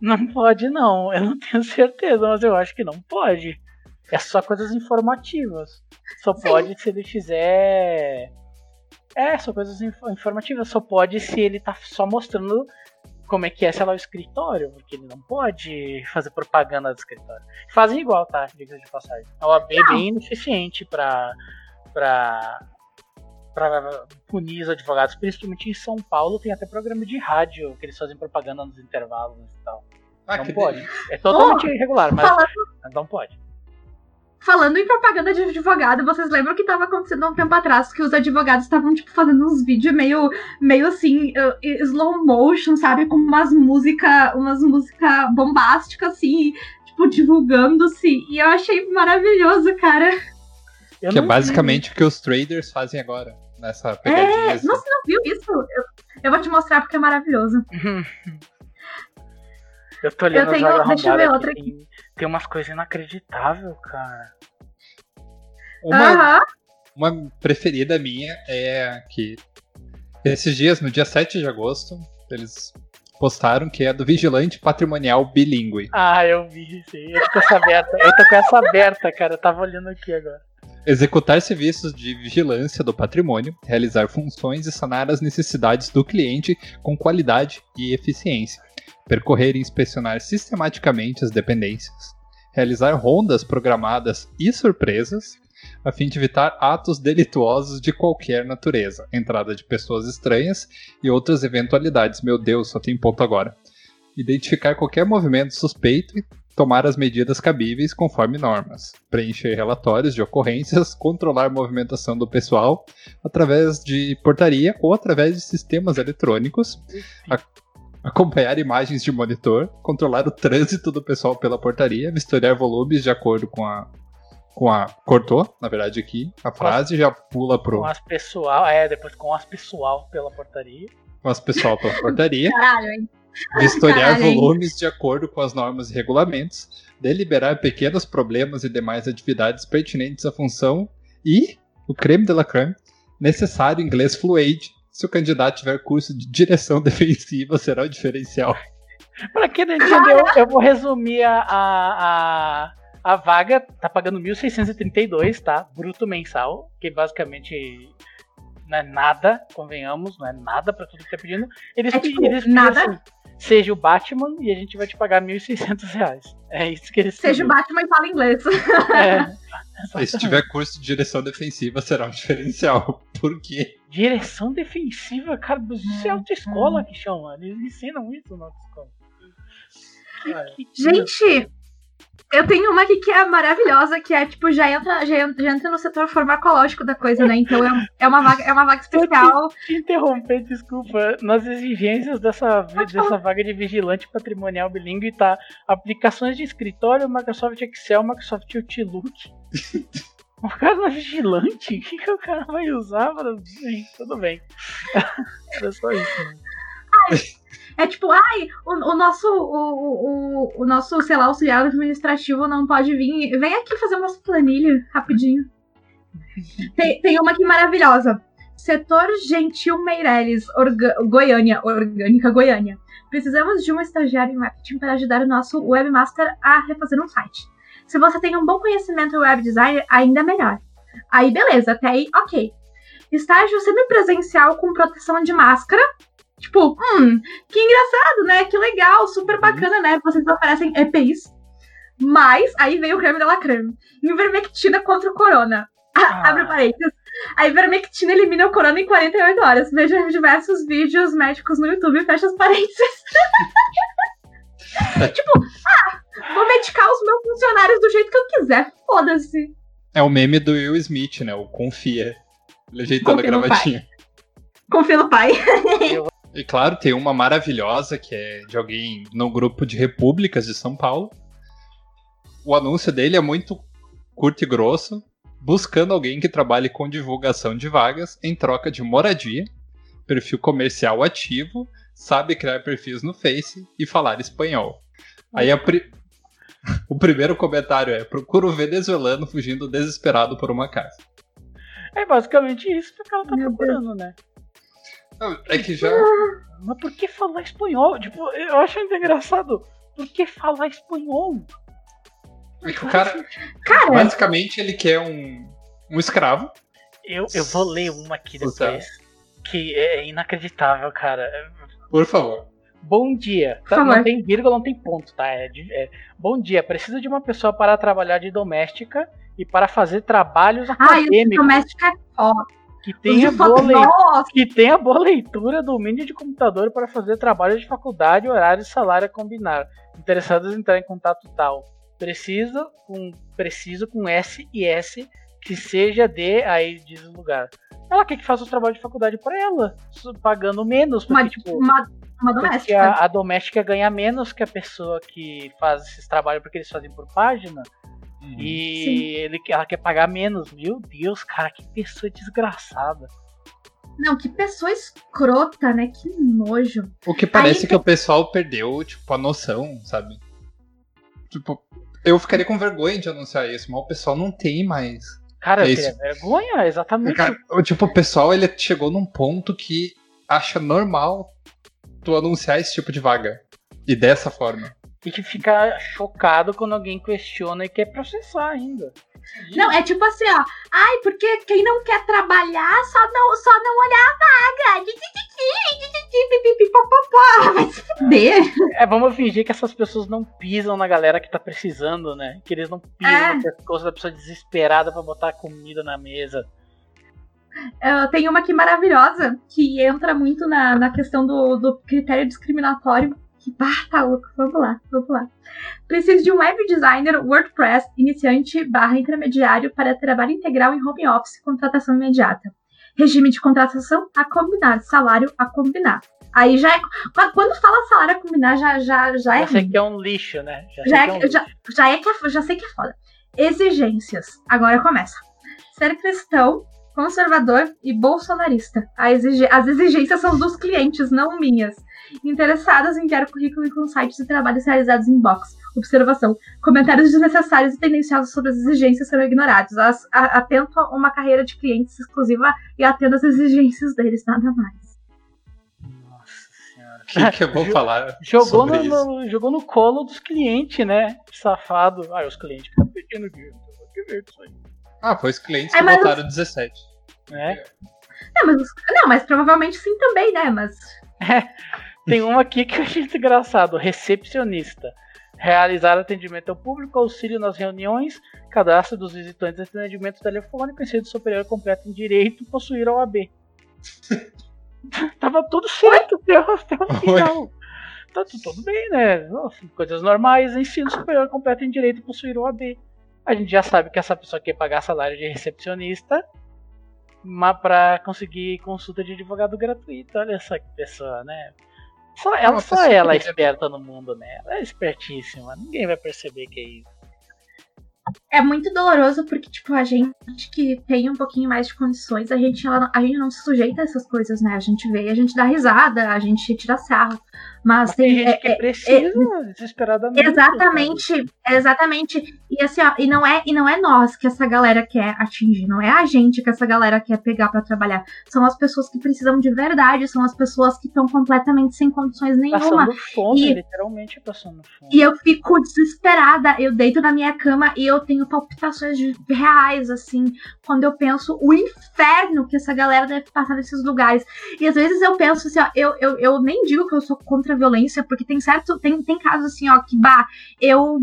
não pode, não. Eu não tenho certeza, mas eu acho que não pode. É só coisas informativas. Só Sim. pode se ele fizer. É, só coisas inf- informativas. Só pode se ele tá só mostrando como é que é, sei lá, o escritório. Porque ele não pode fazer propaganda do escritório. Fazem igual, tá? Diga de passagem. A OAB é bem ineficiente pra. pra para punir os advogados, principalmente em São Paulo, tem até programa de rádio que eles fazem propaganda nos intervalos e tal. Ah, não pode. delícia. É totalmente irregular, mas Falando, não pode. Falando em propaganda de advogado, vocês lembram que tava acontecendo há um tempo atrás que os advogados estavam, tipo, fazendo uns vídeos meio, meio assim, uh, slow motion, sabe? Com umas músicas, umas música bombásticas, assim, tipo, divulgando-se. E eu achei maravilhoso, cara. Eu Que é não- basicamente o que os traders fazem agora. Nessa pegadinha. É, assim. nossa, você não viu isso? Eu, eu vou te mostrar porque é maravilhoso. Eu tô olhando Eu tenho- deixa eu ver outra aqui, Tem, tem umas coisas inacreditáveis, cara. Uma, Aham. uma preferida minha é que esses dias, no dia 7 de agosto, eles postaram que é do Vigilante Patrimonial Bilingue. Ah, eu vi isso aí. Eu tô com essa aberta. Eu tô com essa aberta, cara. Eu tava olhando aqui agora. Executar serviços de vigilância do patrimônio, realizar funções e sanar as necessidades do cliente com qualidade e eficiência. Percorrer e inspecionar sistematicamente as dependências. Realizar rondas programadas e surpresas, a fim de evitar atos delituosos de qualquer natureza, entrada de pessoas estranhas e outras eventualidades. Meu Deus, só tem ponto agora. Identificar qualquer movimento suspeito e tomar as medidas cabíveis conforme normas, preencher relatórios de ocorrências, controlar a movimentação do pessoal através de portaria ou através de sistemas eletrônicos, acompanhar imagens de monitor, controlar o trânsito do pessoal pela portaria, vistoriar volumes de acordo com a com a cortou, na verdade aqui, a frase já pula pro Com as pessoal. É, depois com as pessoal pela portaria. com as pessoal pela portaria. Caralho, hein? Vistoriar Caralho, hein? volumes de acordo com as normas e regulamentos, deliberar pequenos problemas e demais atividades pertinentes à função e, o creme de la creme, necessário inglês fluente. Se o candidato tiver curso de direção defensiva, será o diferencial. Pra quem não entendeu, eu vou resumir a, a, a, a vaga. Tá pagando 1.632, tá? Bruto mensal, que basicamente não é nada, convenhamos, não é nada pra tudo que tá pedindo. Eles, É tipo, eles pedem nada? assim, seja o Batman e a gente vai te pagar 1.600 reais. É isso que eles Seja o. Batman e fala inglês. É, se tiver curso de direção defensiva, será um diferencial. Por quê? Direção defensiva, cara, isso é autoescola que chama. Eles ensinam isso na autoescola. Que- que- Gente, eu tenho uma aqui que é maravilhosa, que é tipo, já entra, já entra, já entra no setor farmacológico da coisa, né? Então é, é, uma, vaga, é uma vaga especial. te interromper, desculpa. Nas exigências dessa, dessa vaga de vigilante patrimonial bilíngue tá aplicações de escritório, Microsoft Excel, Microsoft Outlook. O cara não é vigilante? O que, que o cara vai usar para. Sim, tudo bem. Era só isso. né? É tipo, ai, o, o nosso, o, o, o nosso, sei lá, auxiliar administrativo não pode vir. Vem aqui fazer umas planilhas rapidinho. Tem, tem uma aqui maravilhosa. Setor Gentil Meireles, Orga- Goiânia, Orgânica Goiânia. Precisamos de um estagiário em marketing para ajudar o nosso webmaster a refazer um site. Se você tem um bom conhecimento web design, ainda melhor. Aí, beleza, até aí, ok. Estágio semipresencial com proteção de máscara. Tipo, hum, que engraçado, né? Que legal, super bacana, né? Vocês oferecem EPIs. Mas, aí veio o creme de la creme. Ivermectina contra o corona. Ah. Abre parênteses. A ivermectina elimina o corona em 48 horas. Veja diversos vídeos médicos no YouTube fecha as parênteses. tipo, ah, vou medicar os meus funcionários do jeito que eu quiser. Foda-se. É o meme do Will Smith, né? O confia. Ele ajeitando a gravatinha. Confia no pai. E claro, tem uma maravilhosa que é de alguém no grupo de repúblicas de São Paulo. O anúncio dele é muito curto e grosso, buscando alguém que trabalhe com divulgação de vagas em troca de moradia, perfil comercial ativo, sabe criar perfis no Face e falar espanhol. Aí a pri- o primeiro comentário é: procura o venezuelano fugindo desesperado por uma casa. É basicamente isso que o cara tá Meu Deus. procurando, né? É que já. Mas por que falar espanhol? Tipo, eu acho ainda engraçado. Por que falar espanhol? É que o cara. Cara, Basicamente, ele quer um, um escravo. Eu, eu vou ler uma aqui depois. Que é inacreditável, cara. Por favor. Bom dia. Tá, não tem vírgula, não tem ponto, tá? É, de- é, bom dia. Preciso de uma pessoa para trabalhar de doméstica e para fazer trabalhos o acadêmicos doméstico é foda. Que tenha boa leitura. Que tenha boa leitura, domínio de computador para fazer trabalho de faculdade, horário e salário a combinar. Interessados em entrar em contato tal. Precisa com preciso com S e S que seja de aí diz o lugar. Ela quer que faça o trabalho de faculdade para ela, pagando menos, porque uma, tipo, uma, uma doméstica. a, a doméstica ganha menos que a pessoa que faz esses trabalhos porque eles fazem por página. E Sim. ele, ela quer pagar menos. Meu Deus, cara, que pessoa desgraçada. Não, que pessoa escrota, né? Que nojo. O que parece Aí que o pessoal perdeu, tipo, a noção, sabe? Tipo, eu ficaria com vergonha de anunciar isso, mas o pessoal não tem mais. Cara, eu Esse- teria vergonha, exatamente. Cara, o- tipo, o pessoal ele chegou num ponto que acha normal tu anunciar esse tipo de vaga. E dessa forma. E que fica chocado quando alguém questiona e quer processar ainda. Não, é tipo assim, ó. Ai, porque quem não quer trabalhar só não, só não olhar a vaga. Vai se fuder. É, vamos fingir que essas pessoas não pisam na galera que tá precisando, né? Que eles não pisam É. no pescoço da pessoa desesperada pra botar comida na mesa. Eu tenho uma aqui maravilhosa que entra muito na, na questão do, do critério discriminatório. Que bah, tá louco. Vamos lá, vamos lá. Preciso de um web designer WordPress iniciante barra intermediário para trabalho integral em home office, contratação imediata. Regime de contratação a combinar, salário a combinar. Aí já é. Quando fala salário a combinar, já, já, já é. Já sei que é um lixo, né? Já, sei Já, que é um é, já, já, é que é, já sei que é foda. Exigências. Agora começa. Ser cristão, conservador e bolsonarista. A exige- as exigências são dos clientes, não minhas. Interessadas em enviar currículo com sites e trabalhos realizados em box. Observação. Comentários desnecessários e tendenciosos sobre as exigências serão ignorados. As- a- atento a uma carreira de clientes exclusiva e atendo às exigências deles, nada mais. Nossa senhora. O que, que eu vou falar Jogou sobre no, isso? no- jogou no colo dos clientes, né? Safado. Ah, os clientes que estão pedindo dinheiro. Tem que ver isso aí. Ah, foi os clientes É, que votaram 17. Né? Não mas, os- não, mas provavelmente sim também, né? Mas. Tem uma aqui que eu achei muito engraçado. Recepcionista. Realizar atendimento ao público, auxílio nas reuniões, cadastro dos visitantes, atendimento telefônico, ensino superior completo em direito, possuir OAB. Tava tudo certo até, o- até o final. Tá tu- tudo bem, né? Nossa, Coisas normais, ensino superior completo em direito, possuir OAB. A gente já sabe que essa pessoa quer pagar salário de recepcionista, mas pra conseguir consulta de advogado gratuito. Olha essa pessoa, né? Só ela, só ela é que- esperta no mundo, né? Ela é espertíssima. Ninguém vai perceber que é isso. É muito doloroso porque, tipo, a gente que tem um pouquinho mais de condições, a gente, ela- a gente não se sujeita a essas coisas, né? A gente vê, a gente dá risada, a gente tira sarro. Mas, Mas tem tem. gente é- que é- precisa desesperadamente. Exatamente, exatamente. E assim, ó, e não é, e não é nós que essa galera quer atingir, não é a gente que essa galera quer pegar pra trabalhar. São as pessoas que precisam de verdade, são as pessoas que estão completamente sem condições nenhuma. Passando fome, E- literalmente passando fome. E eu fico desesperada. Eu deito na minha cama e eu tenho palpitações reais, assim, quando eu penso o inferno que essa galera deve passar nesses lugares. E às vezes eu penso assim, ó, eu, eu, eu nem digo que eu sou contra a violência, porque tem certo, tem, tem casos assim, ó, que bah, eu.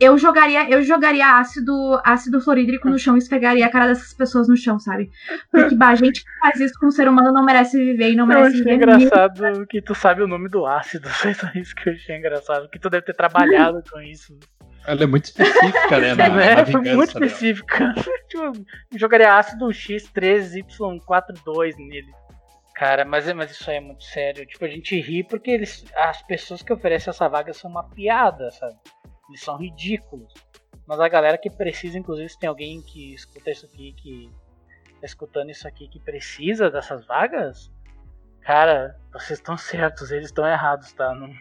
eu jogaria, eu jogaria ácido, ácido fluorídrico no chão e esfregaria a cara dessas pessoas no chão, sabe? Porque bah, a gente que faz isso com um ser humano não merece viver e não Eu merece achei viver. engraçado que tu sabe o nome do ácido. Foi só isso que eu achei engraçado. Que tu deve ter trabalhado com isso. Ela é muito específica, né? Na, né? na Foi muito específica. tipo, eu jogaria ácido X3Y42 nele. Cara, mas, mas isso aí é muito sério. Tipo, a gente ri porque eles, as pessoas que oferecem essa vaga são uma piada, sabe? Eles são ridículos. Mas a galera que precisa, inclusive, se tem alguém que escuta isso aqui, que tá escutando isso aqui, que precisa dessas vagas, cara, vocês estão certos, eles estão errados, tá? Não,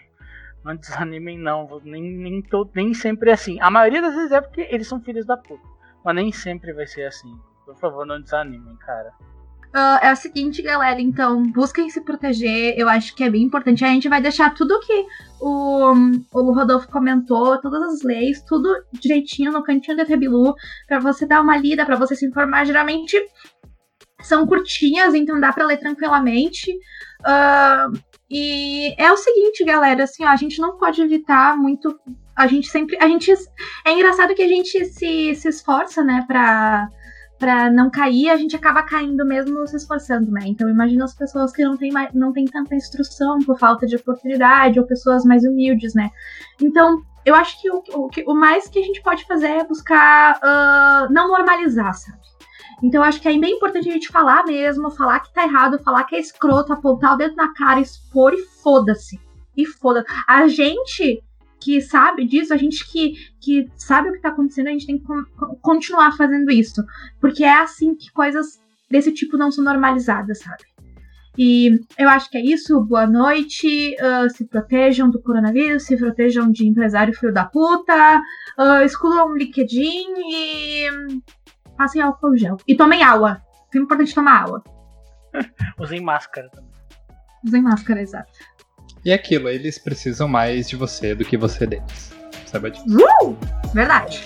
não desanimem, não. Nem, nem, to- nem sempre é assim. A maioria das vezes é porque eles são filhos da puta. Mas nem sempre vai ser assim. Por favor, não desanimem, cara. Ah, é o seguinte, galera, então, busquem se proteger, eu acho que é bem importante. A gente vai deixar tudo que o, o Rodolfo comentou, todas as leis, tudo direitinho no cantinho da Tebilu, pra você dar uma lida, pra você se informar. Geralmente são curtinhas, então dá pra ler tranquilamente. Ah, e é o seguinte, galera, assim, ó, a gente não pode evitar muito. A gente sempre. A gente. É engraçado que a gente se, se esforça, né, pra pra não cair, a gente acaba caindo mesmo se esforçando, né? Então imagina as pessoas que não têm, não têm tanta instrução por falta de oportunidade, ou pessoas mais humildes, né? Então, eu acho que o, o, o mais que a gente pode fazer é buscar ah, não normalizar, sabe? Então acho que é bem importante a gente falar mesmo, falar que tá errado, falar que é escroto, apontar o dedo na cara, expor e foda-se. E foda. A gente que sabe disso, a gente que, que sabe o que tá acontecendo, a gente tem que con- con- continuar fazendo isso. Porque é assim que coisas desse tipo não são normalizadas, sabe? E eu acho que é isso. Boa noite. ah, se protejam do coronavírus, se protejam de empresário filho da puta. Uh, excluam o LinkedIn e passem álcool gel. E tomem água. É importante tomar água. Usem máscara também. Usem máscara, exato. E é aquilo, eles precisam mais de você do que você deles. Sabe disso? Uh! Verdade.